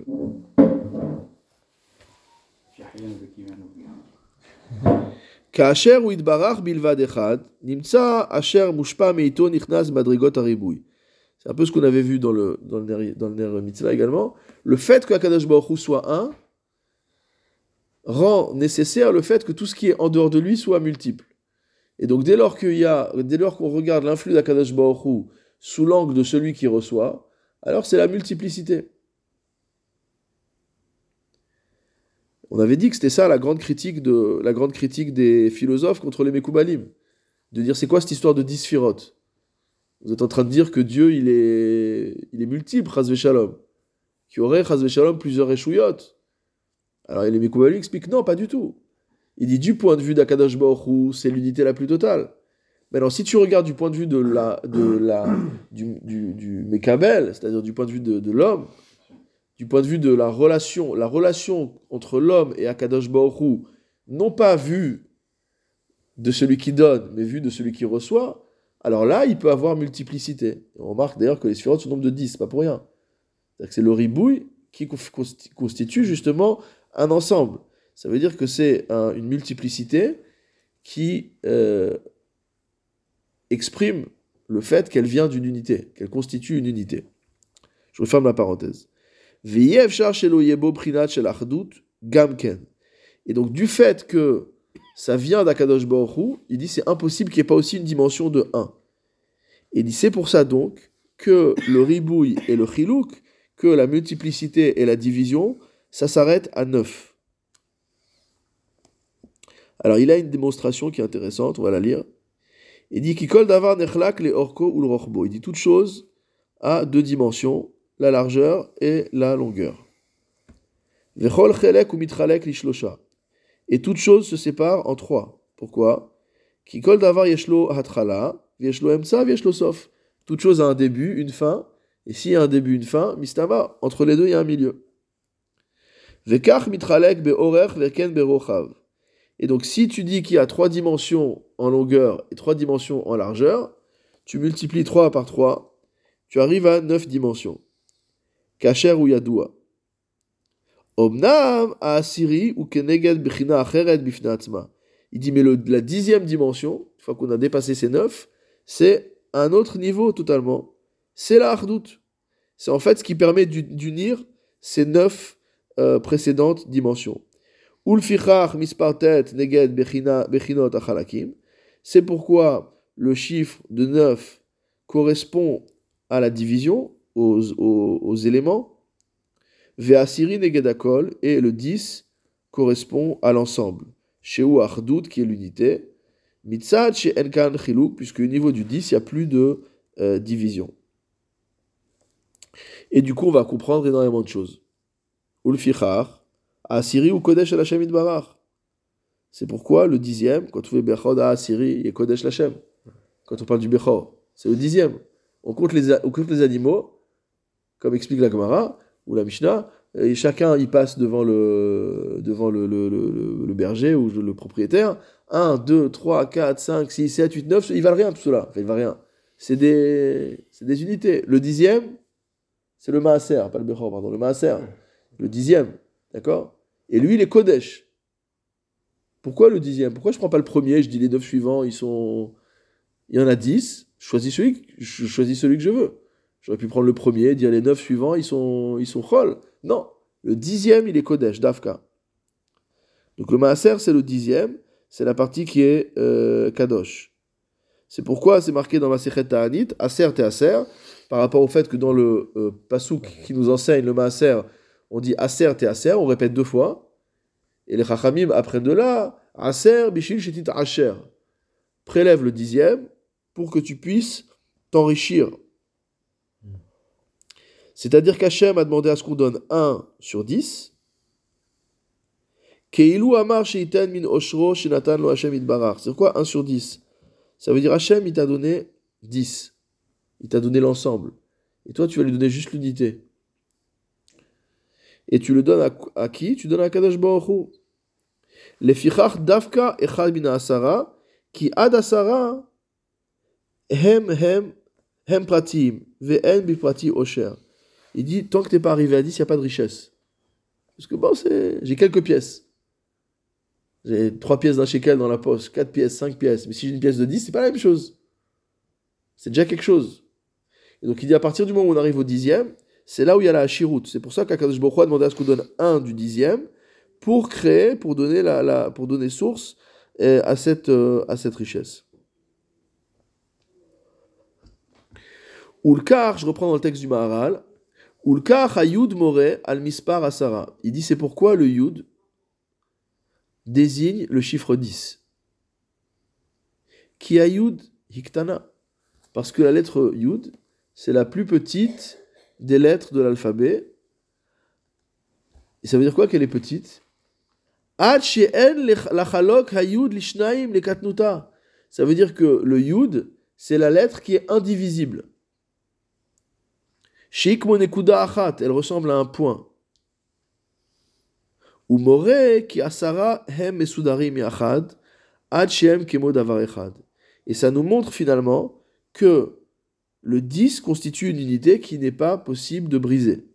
C'est un peu ce qu'on avait vu dans le, dans le, dans le Mitzvah également. Le fait que Akadosh Baruch soit un, rend nécessaire le fait que tout ce qui est en dehors de lui soit multiple. Et donc dès lors qu'il y a, dès lors qu'on regarde l'influx d'Akadash Baruch sous l'angle de celui qui reçoit, alors c'est la multiplicité. On avait dit que c'était ça la grande critique de la grande critique des philosophes contre les Mekoubalim, de dire c'est quoi cette histoire de dix Vous êtes en train de dire que Dieu il est il est multiple, Chazve Shalom, qu'il y aurait Chazve Shalom plusieurs échouillottes? Alors les Mekoubalu explique non, pas du tout. Il dit du point de vue d'Akadosh Baruch c'est l'unité la plus totale. Mais alors si tu regardes du point de vue de la, de la, du, du, du Mekabel, c'est-à-dire du point de vue de, l'homme, du point de vue de la relation, la relation entre l'homme et Akadosh Baruch non pas vue de celui qui donne, mais vue de celui qui reçoit, alors là, il peut avoir multiplicité. On remarque d'ailleurs que les sphérotes sont nombre de 10, pas pour rien. C'est le ribouille qui constitue justement un ensemble. Ça veut dire que c'est une multiplicité qui euh, exprime le fait qu'elle vient d'une unité, qu'elle constitue une unité. Je referme la parenthèse. Et donc du fait que ça vient d'Akadosh Baruch il dit c'est impossible qu'il n'y ait pas aussi une dimension de 1. Et il dit c'est pour ça donc que le ribouille et le chilouk, que la multiplicité et la division ça s'arrête à 9. Alors il a une démonstration qui est intéressante, on va la lire. Il dit Kikol. Il dit toute chose a deux dimensions, la largeur et la longueur. Et toute chose se sépare en trois. Pourquoi? Toute chose a un début, une fin, et s'il y a un début, une fin, mistama, entre les deux, il y a un milieu. Et donc, si tu dis qu'il y a trois dimensions en longueur et trois dimensions en largeur, tu multiplies 3 par 3, tu arrives à 9 dimensions. Kacher ou yadoua. Omnam a asiri ou keneged bechina acheret bifnatzma. Il dit, mais la dixième dimension, une fois qu'on a dépassé ces 9, c'est un autre niveau totalement. C'est la hardout. C'est en fait ce qui permet d'u- d'unir ces neuf euh, précédentes dimensions. Ulfichach mispartet neged bechinot achalakim. C'est pourquoi le chiffre de 9 correspond à la division, aux, éléments. Ve'asiri negedakol et le 10 correspond à l'ensemble. Sheu achdout qui est l'unité. Mitzad chez Enkan chiluk, puisque au niveau du 10, il n'y a plus de euh, division. Et du coup, on va comprendre énormément de choses. Ulfichar, Asiri ou Kodesh Hashem Idbarach. C'est pourquoi le dixième, quand on fait Bechod à Asiri et Kodesh Hashem, quand on parle du Bechor, c'est le dixième. On compte les, on compte les animaux, comme explique la Gemara ou la Mishnah, et chacun y passe devant le, devant le, le- le- le- berger ou le propriétaire. 1, 2, 3, 4, 5, 6, 7, 8, 9, ils valent rien tout cela. Enfin, ils valent rien. C'est des, des unités. Le dixième, c'est le Maaser, pas le Bechor, pardon, le Maaser. Le dixième, d'accord? Et lui, il est Kodesh. Pourquoi le dixième? Pourquoi je prends pas le premier? Je dis les neuf suivants, ils sont. Il y en a dix. Je choisis celui, je choisis celui que je veux. J'aurais pu prendre le premier, dire les neuf suivants, ils sont, ils sont chol. Non, le dixième, il est Kodesh, Dafka. Donc le Maaser, c'est le dixième, c'est la partie qui est euh, Kadosh. C'est pourquoi c'est marqué dans ma Sechet Ta'anit, Aser et Aser, par rapport au fait que dans le euh, Pasouk qui nous enseigne le Maaser, on dit Aser et Aser, on répète deux fois. Et les Chachamim apprennent de là, Aser, Bishil, Shetit, Asher. Prélève le dixième pour que tu puisses t'enrichir. C'est-à-dire qu'Hachem a demandé à ce qu'on donne 1 sur 10. Keilu amar min oshro shenatan lo. C'est quoi 1 sur 10 Ça veut dire Hachem, il t'a donné 10. Il t'a donné l'ensemble. Et toi, tu vas lui donner juste l'unité. Et tu le donnes à, à qui? Tu donnes à Kadosh Baruch Hu. Lefichach davka echad min asara, ki ad asara hem hem hem pratim, ve'en biprati osher. Il dit, tant que t'es pas arrivé à 10, il n'y a pas de richesse. Parce que bon, c'est... j'ai quelques pièces. J'ai trois pièces d'un shekel dans la poche, quatre pièces, cinq pièces. Mais si j'ai une pièce de 10, c'est pas la même chose. C'est déjà quelque chose. Et donc il dit, à partir du moment où on arrive au dixième, c'est là où il y a la hachirout. C'est pour ça qu'Akadosh Baruch a demandé à ce qu'on donne un du dixième pour créer, pour donner, la, la- pour donner source euh, à, cette, euh, à cette richesse. Ulkar, je reprends dans le texte du Maharal, Ulkar hayud al mispar asara. Il dit c'est pourquoi le yud désigne le chiffre 10. Ki ayud hiktana. Parce que la lettre yud, c'est la plus petite des lettres de l'alphabet. Et ça veut dire quoi qu'elle est petite? Hayud. Ça veut dire que le yud, c'est la lettre qui est indivisible. Achat, elle ressemble à un point. Asara hem echad. Et ça nous montre finalement que le 10 constitue une unité qui n'est pas possible de briser.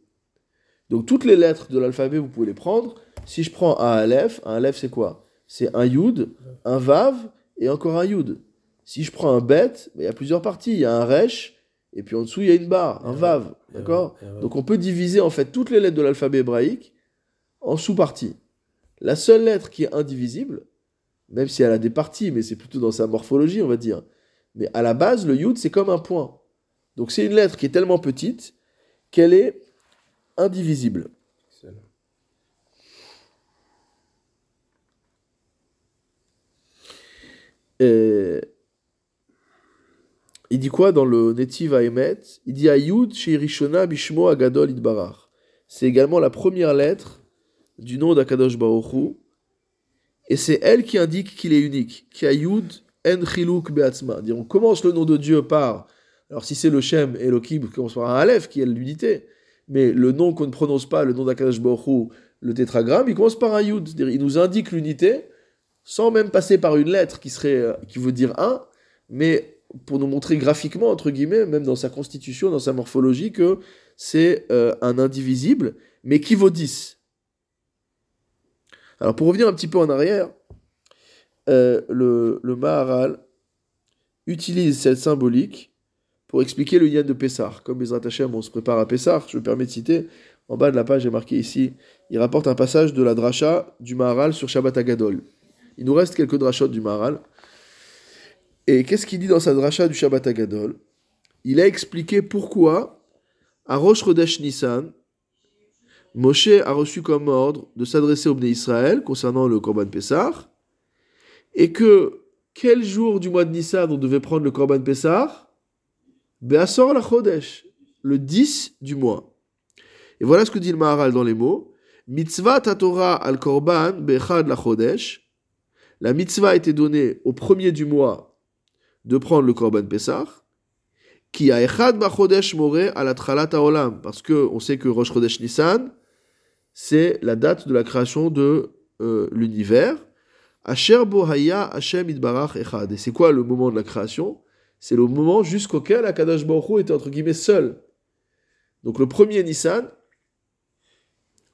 Donc toutes les lettres de l'alphabet, vous pouvez les prendre. Si je prends un aleph, un aleph c'est quoi? C'est un yud, un vav et encore un yud. Si je prends un bet, ben, il y a plusieurs parties. Il y a un resh et puis en dessous il y a une barre, un vav. D'accord Donc on peut diviser en fait toutes les lettres de l'alphabet hébraïque en sous-parties. La seule lettre qui est indivisible, même si elle a des parties, mais c'est plutôt dans sa morphologie, on va dire. Mais à la base, le yud, c'est comme un point. Donc c'est une lettre qui est tellement petite qu'elle est indivisible. Excellent. Et il dit quoi dans le Netiv Haemet? Il dit Ayud Shirishona Bishmo Agadol Idbarach. C'est également la première lettre du nom d'Akadosh Baruch Hu. Et c'est elle qui indique qu'il est unique. Qui Ayud en chiluk be'atzma. On commence le nom de Dieu par, alors si c'est le Shem Elohim, on commence par un Aleph qui est l'unité, mais le nom qu'on ne prononce pas, le nom d'Akadosh Baruch Hu, le tétragramme, il commence par un Yud. Il nous indique l'unité sans même passer par une lettre qui, serait, euh, qui veut dire un, mais pour nous montrer graphiquement, entre guillemets, même dans sa constitution, dans sa morphologie, que c'est euh, un indivisible, mais qui vaut 10. Alors pour revenir un petit peu en arrière, euh, le, Maharal utilise cette symbolique pour expliquer le Yann de Pessar. Comme les Hashem, on se prépare à Pessar, je me permets de citer, en bas de la page, j'ai marqué ici, il rapporte un passage de la dracha du Maharal sur Shabbat Agadol. Il nous reste quelques drachot du Maharal. Et qu'est-ce qu'il dit dans sa dracha du Shabbat Agadol Il a expliqué pourquoi, à Rosh Chodesh Nissan, Moshe a reçu comme ordre de s'adresser au Bnei Israël concernant le Korban Pessah, et que quel jour du mois de Nissan on devait prendre le Korban Pessah? Be'asor la Chodesh, le 10 du mois. Et voilà ce que dit le Maharal dans les mots. Mitzvah Torah al Korban Bechad la Chodesh. La mitzvah a été donnée au premier du mois de prendre le Korban Pessah. Qui a Echad Bachodesh More à la Tralat Olam. Parce que on sait que Rosh Chodesh Nissan, c'est la date de la création de euh, l'univers. Asher Bohaya Hashem Idbarach Echad. Et c'est quoi le moment de la création? C'est le moment jusqu'auquel Akadash Baruch était entre guillemets seul. Donc le premier Nissan,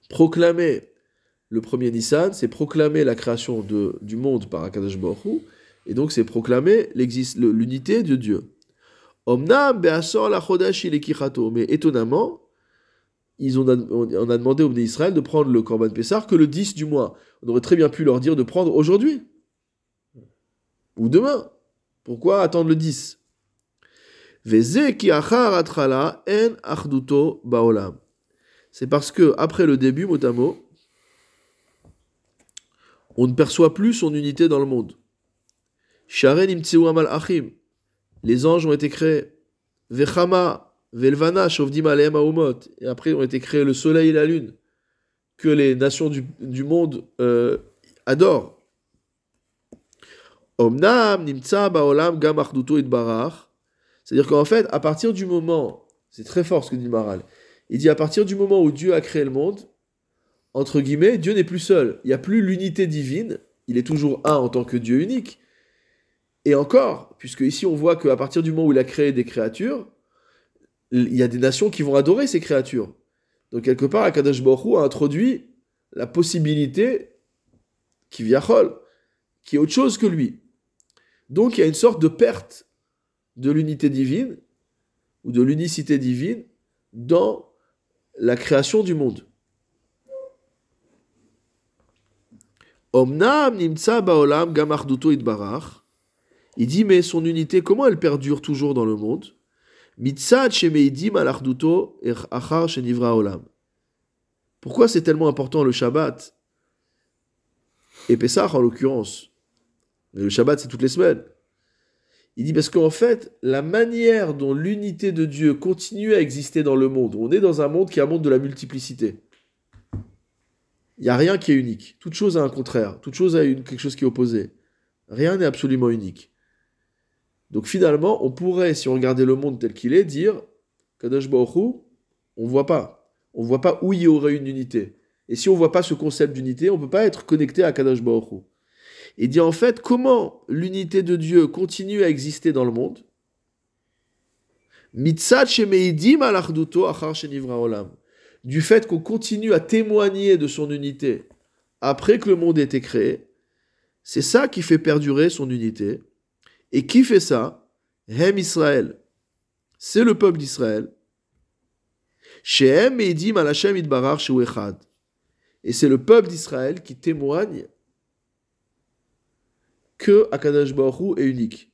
proclamer le premier Nissan, c'est proclamer la création de, du monde par Akadash Baruch et donc c'est proclamer l'unité de Dieu. Mais étonnamment, on a demandé au Bnei Israël de prendre le Korban Pessar que le 10 du mois. On aurait très bien pu leur dire de prendre aujourd'hui. Ou demain. Pourquoi attendre le 10 Veze ki achar atrala en achduto baolam. C'est parce que, après le début, mot à mot, on ne perçoit plus son unité dans le monde. Les anges ont été créés. Vechama, velvana, shovdim. Et après ont été créés le soleil et la lune, que les nations du, du monde euh, adorent. Omnam nimtsa baolam gam. C'est-à-dire qu'en fait, à partir du moment, c'est très fort ce que dit Maral, il dit à partir du moment où Dieu a créé le monde, entre guillemets, Dieu n'est plus seul. Il n'y a plus l'unité divine. Il est toujours un en tant que Dieu unique. Et encore, puisque ici on voit qu'à partir du moment où il a créé des créatures, il y a des nations qui vont adorer ces créatures. Donc quelque part, Akadosh Baruch a introduit la possibilité qui viachol, qui est autre chose que lui. Donc il y a une sorte de perte de l'unité divine ou de l'unicité divine dans la création du monde. Omnam nimtsa baolam gam achduto itbarach. Il dit, mais son unité, comment elle perdure toujours dans le monde? Er. Pourquoi c'est tellement important le Shabbat Et Pessah en l'occurrence? Mais le Shabbat, c'est toutes les semaines. Il dit parce qu'en fait, la manière dont l'unité de Dieu continue à exister dans le monde, on est dans un monde qui est un monde de la multiplicité. Il n'y a rien qui est unique. Toute chose a un contraire. Toute chose a une, quelque chose qui est opposé. Rien n'est absolument unique. Donc finalement, on pourrait, si on regardait le monde tel qu'il est, dire Kadosh Baruch Hu, on ne voit pas. On ne voit pas où il y aurait une unité. Et si on voit pas ce concept d'unité, on ne peut pas être connecté à Kadosh Baruch Hu. Il en fait comment l'unité de Dieu continue à exister dans le monde? Du fait qu'on continue à témoigner de son unité après que le monde ait été créé, c'est ça qui fait perdurer son unité. Et qui fait ça? Hem Israël. C'est le peuple d'Israël. Shehem Hashem Idbarar. Et c'est le peuple d'Israël qui témoigne que Akadash est unique.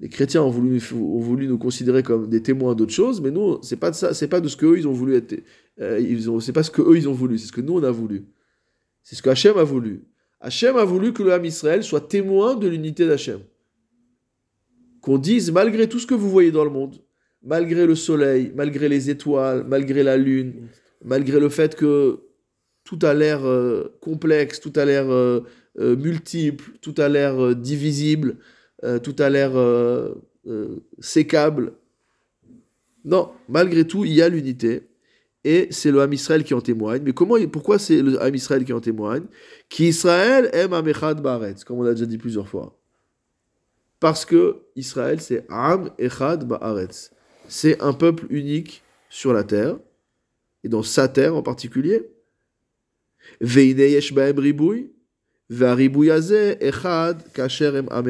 Les chrétiens ont voulu, nous considérer comme des témoins d'autre chose, mais nous, c'est pas de ça, c'est pas de ce qu'eux ils ont voulu être. Euh, ils ont, c'est pas ce que eux ils ont voulu, c'est ce que nous on a voulu. C'est ce que Hachem a voulu. Hachem a voulu que le Ham Israël soit témoin de l'unité d'Hachem. Qu'on dise, malgré tout ce que vous voyez dans le monde, malgré le soleil, malgré les étoiles, malgré la lune, malgré le fait que tout a l'air euh, complexe, tout a l'air euh, euh, multiple, tout a l'air divisible, tout a l'air sécable. Non, malgré tout, il y a l'unité. Et c'est le Ham Israël qui en témoigne. Mais comment, pourquoi c'est le Ham Israël qui en témoigne? Qui Israël aime Amechad Baaretz, comme on l'a déjà dit plusieurs fois. Parce que Israël, c'est Am Echad Baaretz. C'est un peuple unique sur la terre, et dans sa terre en particulier. Echad am.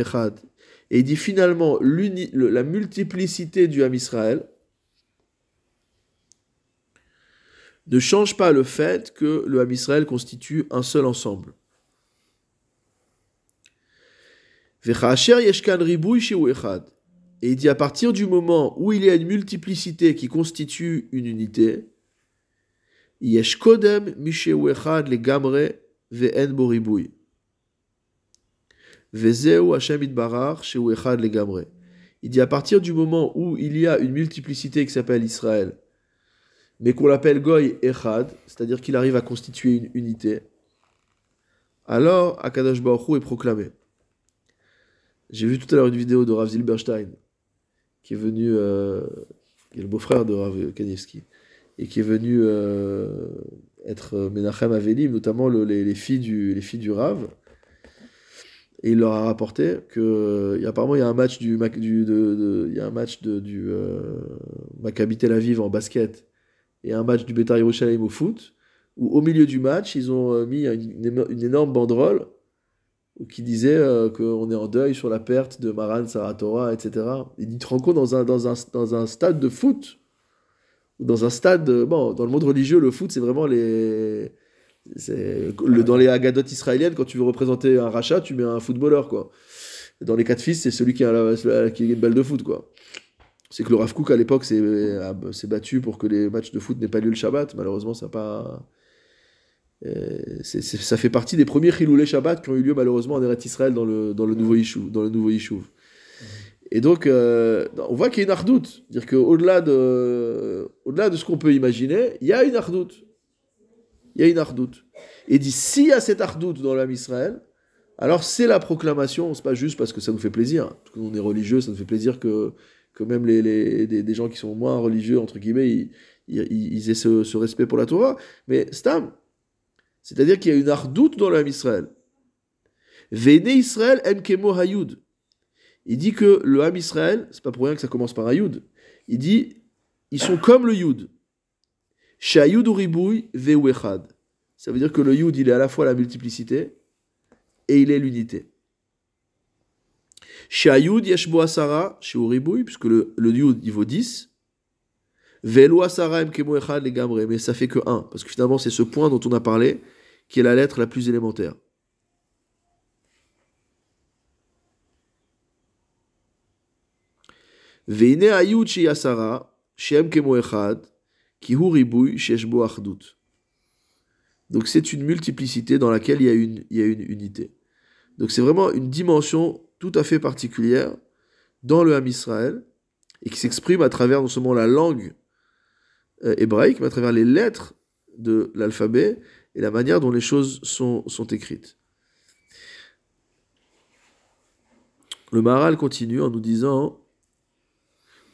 Et il dit finalement la multiplicité du Ham Israël ne change pas le fait que le Ham Israël constitue un seul ensemble. Ve'chasher yesh kan ribouy shehu echad. Et il dit à partir du moment où il y a une multiplicité qui constitue une unité, le. Il dit à partir du moment où il y a une multiplicité qui s'appelle Israël, mais qu'on l'appelle Goy Echad, c'est-à-dire qu'il arrive à constituer une unité, alors Akadash Baruch est proclamé. J'ai vu tout à l'heure une vidéo de Rav Zilberstein, qui est venu, euh, qui est le beau-frère de Rav Kanievski, et qui est venu euh, être euh, Menachem Avelim, notamment le- les, les filles du, les filles du Rav. Et il leur a rapporté que a- apparemment il y a un match du, de, de- y a un match de, du euh, Maccabi Tel Aviv en basket et un match du Betar Yerushalayim au foot où au milieu du match ils ont euh, mis une énorme banderole qui disait euh, qu'on est en deuil sur la perte de Maran Saratora etc. Il dit tu dans un, dans un, dans un stade de foot dans un stade euh, bon dans le monde religieux le foot c'est vraiment les dans les Haggadot israéliennes, quand tu veux représenter un rachat, tu mets un footballeur, quoi. Dans les quatre fils, c'est celui qui a, une balle de foot, quoi. C'est que le Rav à l'époque, s'est a- s'est battu pour que les matchs de foot n'aient pas lieu le Shabbat. Malheureusement, ça a pas... euh, ça fait partie des premiers Chiloulé Shabbat qui ont eu lieu malheureusement en Eretz Israël dans le, dans le nouveau Yishuv. Dans le nouveau Yishuv. Et donc, euh, on voit qu'il y a une ardoute. C'est-à-dire qu'au-delà de, au-delà de ce qu'on peut imaginer, il y a une ardoute il y a une ardoute. Et il dit, s'il y a cette ardoute dans l'âme Israël, alors c'est la proclamation, c'est pas juste parce que ça nous fait plaisir. Parce est religieux, ça nous fait plaisir que, que même les, les- des, des gens qui sont moins religieux, entre guillemets, ils, ils- ils aient ce, ce respect pour la Torah. Mais stam, c'est-à-dire qu'il y a une ardoute dans l'âme Israël. Vene Israël em kemo hayud. Il dit que le Ham Israël, c'est pas pour rien que ça commence par Hayud. Il dit, ils sont comme le Yud. Shayud uribouy veu echad. Ça veut dire que le Yud, il est à la fois la multiplicité et il est l'unité. Shayud yeshbo asara sheuribouy, puisque le, le Yud, il vaut 10. Velo asara em kemo echad les gamre, mais ça fait que 1, parce que finalement, c'est ce point dont on a parlé qui est la lettre la plus élémentaire. Donc c'est une multiplicité dans laquelle il y a une, il y a une unité. Donc c'est vraiment une dimension tout à fait particulière dans le Ham Israël et qui s'exprime à travers non seulement la langue hébraïque, mais à travers les lettres de l'alphabet et la manière dont les choses sont, écrites. Le Maharal continue en nous disant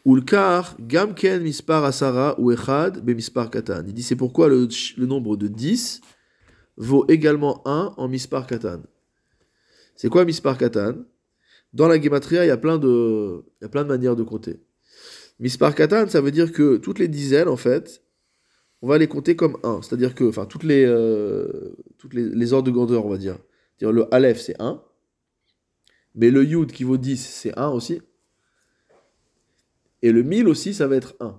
Ulkar gamken mispar asara ou echad be mispar katan. Il dit c'est pourquoi le, le nombre de 10 vaut également 1 en mispar katan. C'est quoi mispar katan? Dans la gematria, il y a plein de il y a plein de manières de compter. Mispar katan, ça veut dire que toutes les dizaines en fait, on va les compter comme 1, c'est-à-dire que enfin toutes les euh, les, ordres de grandeur, on va dire. Le aleph c'est 1, mais le yud qui vaut 10, c'est 1 aussi. Et le 1000 aussi, ça va être 1.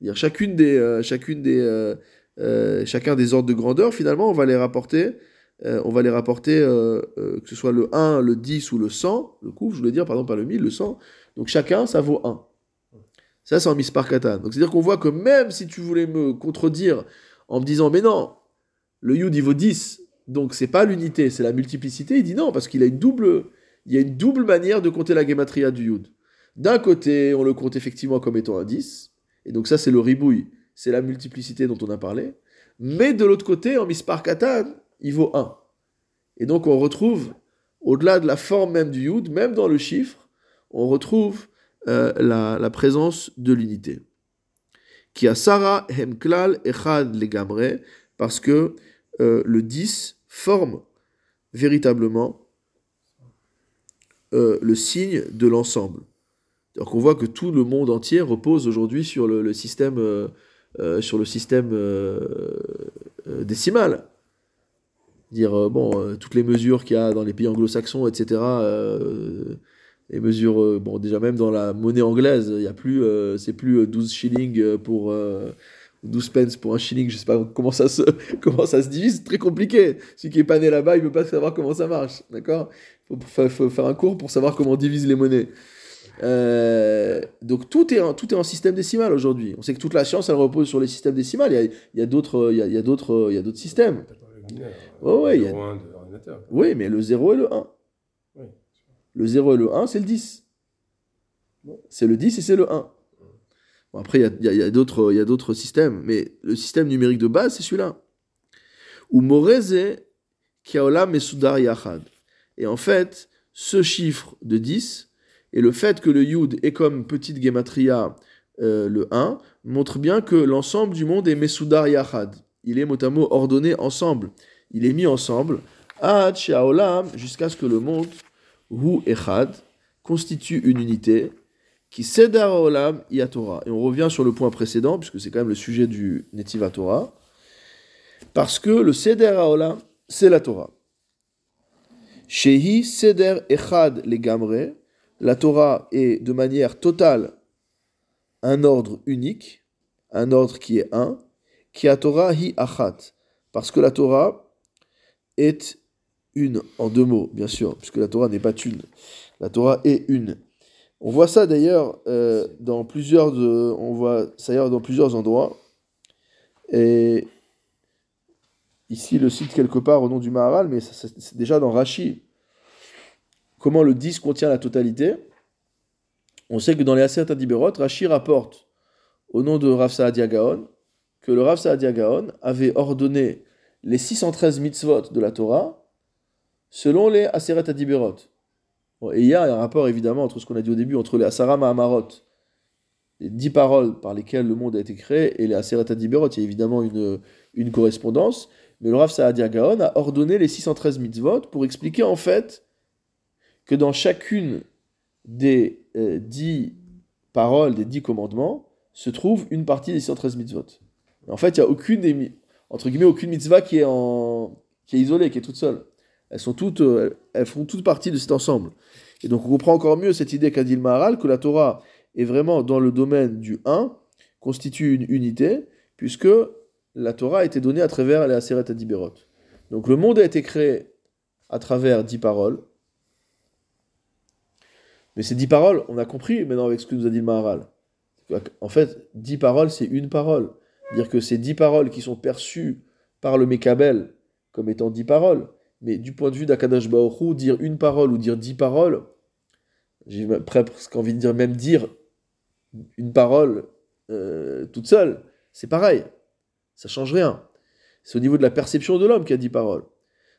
C'est-à-dire chacune des, euh, euh, chacun des ordres de grandeur, finalement, on va les rapporter, on va les rapporter, que ce soit le 1, le 10 ou le 100, le coup, je voulais dire, pardon, pas le 1000, le 100. Donc chacun, ça vaut 1. Ça, c'est en mispar katan. Donc c'est-à-dire qu'on voit que même si tu voulais me contredire en me disant, mais non, le yud, il vaut 10, donc c'est pas l'unité, c'est la multiplicité, il dit non, parce qu'il a une double, y a une double manière de compter la gematria du yud. D'un côté, on le compte effectivement comme étant un 10, et donc ça c'est le ribouille, c'est la multiplicité dont on a parlé, mais de l'autre côté, en mispar katan, il vaut 1. Et donc on retrouve au-delà de la forme même du Yud, même dans le chiffre, on retrouve euh, la, présence de l'unité. Qui a Sarah Hemklal Echad Legamre, parce que euh, le 10 forme véritablement euh, le signe de l'ensemble. Donc on voit que tout le monde entier repose aujourd'hui sur le, système, sur décimal. Dire euh, bon, toutes les mesures qu'il y a dans les pays anglo-saxons, etc. les mesures, euh, bon déjà même dans la monnaie anglaise, il y a plus, euh, c'est plus euh, 12 shillings euh, pour euh, 12 pence pour un shilling. Je sais pas comment ça se, [laughs] comment ça se divise. C'est très compliqué. Celui qui est pas né là-bas, il peut pas savoir comment ça marche, d'accord? Faut, faut, faut faire un cours pour savoir comment on divise les monnaies. Euh, donc tout est, en, tout est en système décimal aujourd'hui. On sait que toute la science, elle repose sur les systèmes décimales. Il y a, il y a d'autres, il y a, il y a d'autres, il y a d'autres systèmes. Ouais, ouais, il y a- 0,1 de l'ordinateur. Oui, mais le 0 et le 1. Le 0 et le 1, c'est le 10. C'est le 10 et c'est le 1. Bon, après, il y a, d'autres systèmes, mais le système numérique de base, c'est celui-là. Ou Moreze Kiaolam Mesudar Yachad. Et en fait, ce chiffre de 10 et le fait que le Yud est comme petite gematria euh, le 1 montre bien que l'ensemble du monde est Mesudar Yachad. Il est mot à ordonné ensemble. Il est mis ensemble jusqu'à ce que le monde, Hu Echad, constitue une unité qui Sedar Olam Torah. Et on revient sur le point précédent, puisque c'est quand même le sujet du Netiva Torah, parce que le Seder Olam, c'est la Torah. Shehi Seder Echad Legamre, la Torah est de manière totale un ordre unique, un ordre qui est un, qui a Torah hi achat, parce que la Torah est une, en deux mots, bien sûr, puisque la Torah n'est pas une. La Torah est une. On voit ça d'ailleurs euh, dans plusieurs, endroits. Et ici, le cite quelque part au nom du Maharal, mais c'est déjà dans Rashi. Comment le 10 contient la totalité On sait que dans les Aseret Adiberot, Rashi rapporte au nom de Rav Saadia Gaon que le Rav Saadia Gaon avait ordonné les 613 mitzvot de la Torah selon les Aseret Adiberot. Et il y a un rapport évidemment entre ce qu'on a dit au début, entre les Asara Mahamarot, les dix paroles par lesquelles le monde a été créé, et les Aseret Adiberot. Il y a évidemment une, une correspondance, mais le Rav Saadia Gaon a ordonné les 613 mitzvot pour expliquer en fait que dans chacune des euh, dix paroles, des dix commandements, se trouve une partie des 613 mitzvot. En fait, il n'y a aucune entre guillemets, aucune mitzvah qui est, en, qui est isolée, qui est toute seule. Elles, sont toutes, euh, elles font toutes partie de cet ensemble. Et donc on comprend encore mieux cette idée qu'a dit le Maharal, que la Torah est vraiment dans le domaine du 1, constitue une unité, puisque la Torah a été donnée à travers les Aseret Adiberot. Donc le monde a été créé à travers dix paroles. Mais ces dix paroles, on a compris maintenant avec ce que nous a dit le Maharal. En fait, dix paroles, c'est une parole. Dire que ces dix paroles qui sont perçues par le Mekabel comme étant dix paroles, mais du point de vue d'Akadash Hu, dire une parole ou dire dix paroles, j'ai presque envie de dire même dire une parole euh, toute seule, c'est pareil. Ça change rien. C'est au niveau de la perception de l'homme qu'il a dix paroles.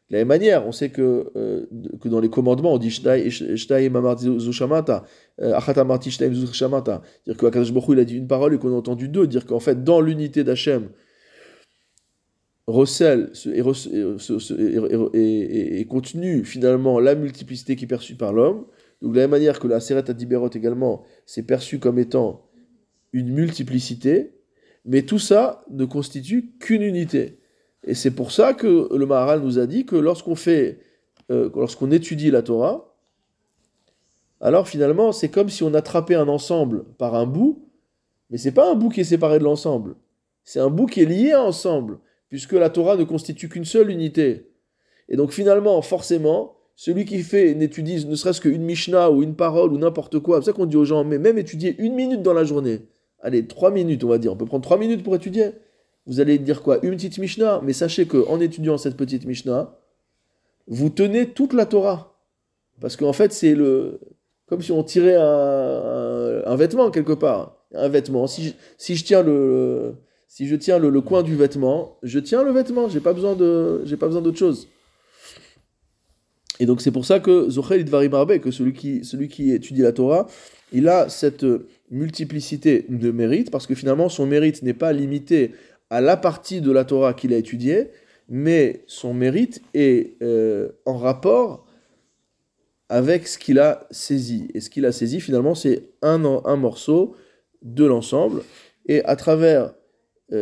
De la même manière, on sait que, euh, que dans les commandements, on dit Zushamata, euh, Achat Amarti Shtai Zushamata. Dire que Akadosh Baruch il a dit une parole et qu'on a entendu deux. Dire qu'en fait, dans l'unité d'Hachem, recèle et, et, continue finalement la multiplicité qui est perçue par l'homme. De la même manière que la Seret Adiberot également, c'est perçu comme étant une multiplicité, mais tout ça ne constitue qu'une unité. Et c'est pour ça que le Maharal nous a dit que lorsqu'on fait, euh, lorsqu'on étudie la Torah, alors finalement c'est comme si on attrapait un ensemble par un bout, mais c'est pas un bout qui est séparé de l'ensemble, c'est un bout qui est lié ensemble, puisque la Torah ne constitue qu'une seule unité. Et donc finalement, forcément, celui qui fait n'étudie ne serait-ce qu'une Mishnah ou une parole ou n'importe quoi, c'est ça qu'on dit aux gens, mais même étudier une minute dans la journée, allez, trois minutes on va dire, on peut prendre trois minutes pour étudier. Vous allez dire quoi? Une petite Mishnah, mais sachez qu'en étudiant cette petite Mishnah, vous tenez toute la Torah. Parce qu'en fait, c'est le. Comme si on tirait un vêtement quelque part. Un vêtement. Si je, si je tiens le. Si je tiens le, coin du vêtement, je tiens le vêtement. J'ai pas besoin de. J'ai pas besoin d'autre chose. Et donc c'est pour ça que Zochel Idvarim Arbe, que celui qui, celui qui étudie la Torah, il a cette multiplicité de mérites, parce que finalement son mérite n'est pas limité à la partie de la Torah qu'il a étudiée, mais son mérite est euh, en rapport avec ce qu'il a saisi. Et ce qu'il a saisi, finalement, c'est un, un morceau de l'ensemble. Et à travers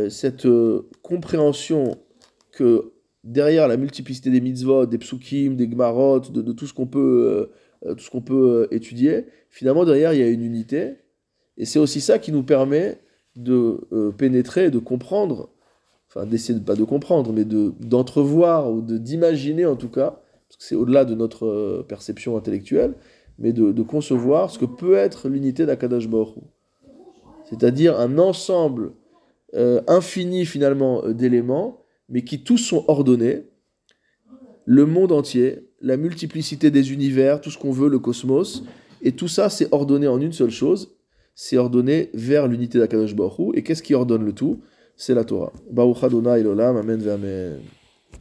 cette euh, compréhension que derrière la multiplicité des mitzvot, des psukim, des gmarot, de, tout ce qu'on peut, qu'on peut étudier, finalement, derrière, il y a une unité. Et c'est aussi ça qui nous permet de pénétrer, de comprendre enfin d'essayer de pas de comprendre, mais de d'entrevoir ou de d'imaginer en tout cas, parce que c'est au-delà de notre euh, perception intellectuelle, mais de, concevoir ce que peut être l'unité d'Akadash. C'est-à-dire un ensemble euh, infini finalement euh, d'éléments, mais qui tous sont ordonnés, le monde entier, la multiplicité des univers, tout ce qu'on veut, le cosmos, et tout ça c'est ordonné en une seule chose, c'est ordonné vers l'unité d'Akadosh Baruch. Et qu'est-ce qui ordonne le tout? C'est la Torah. Baruch Adonai Amen Amen.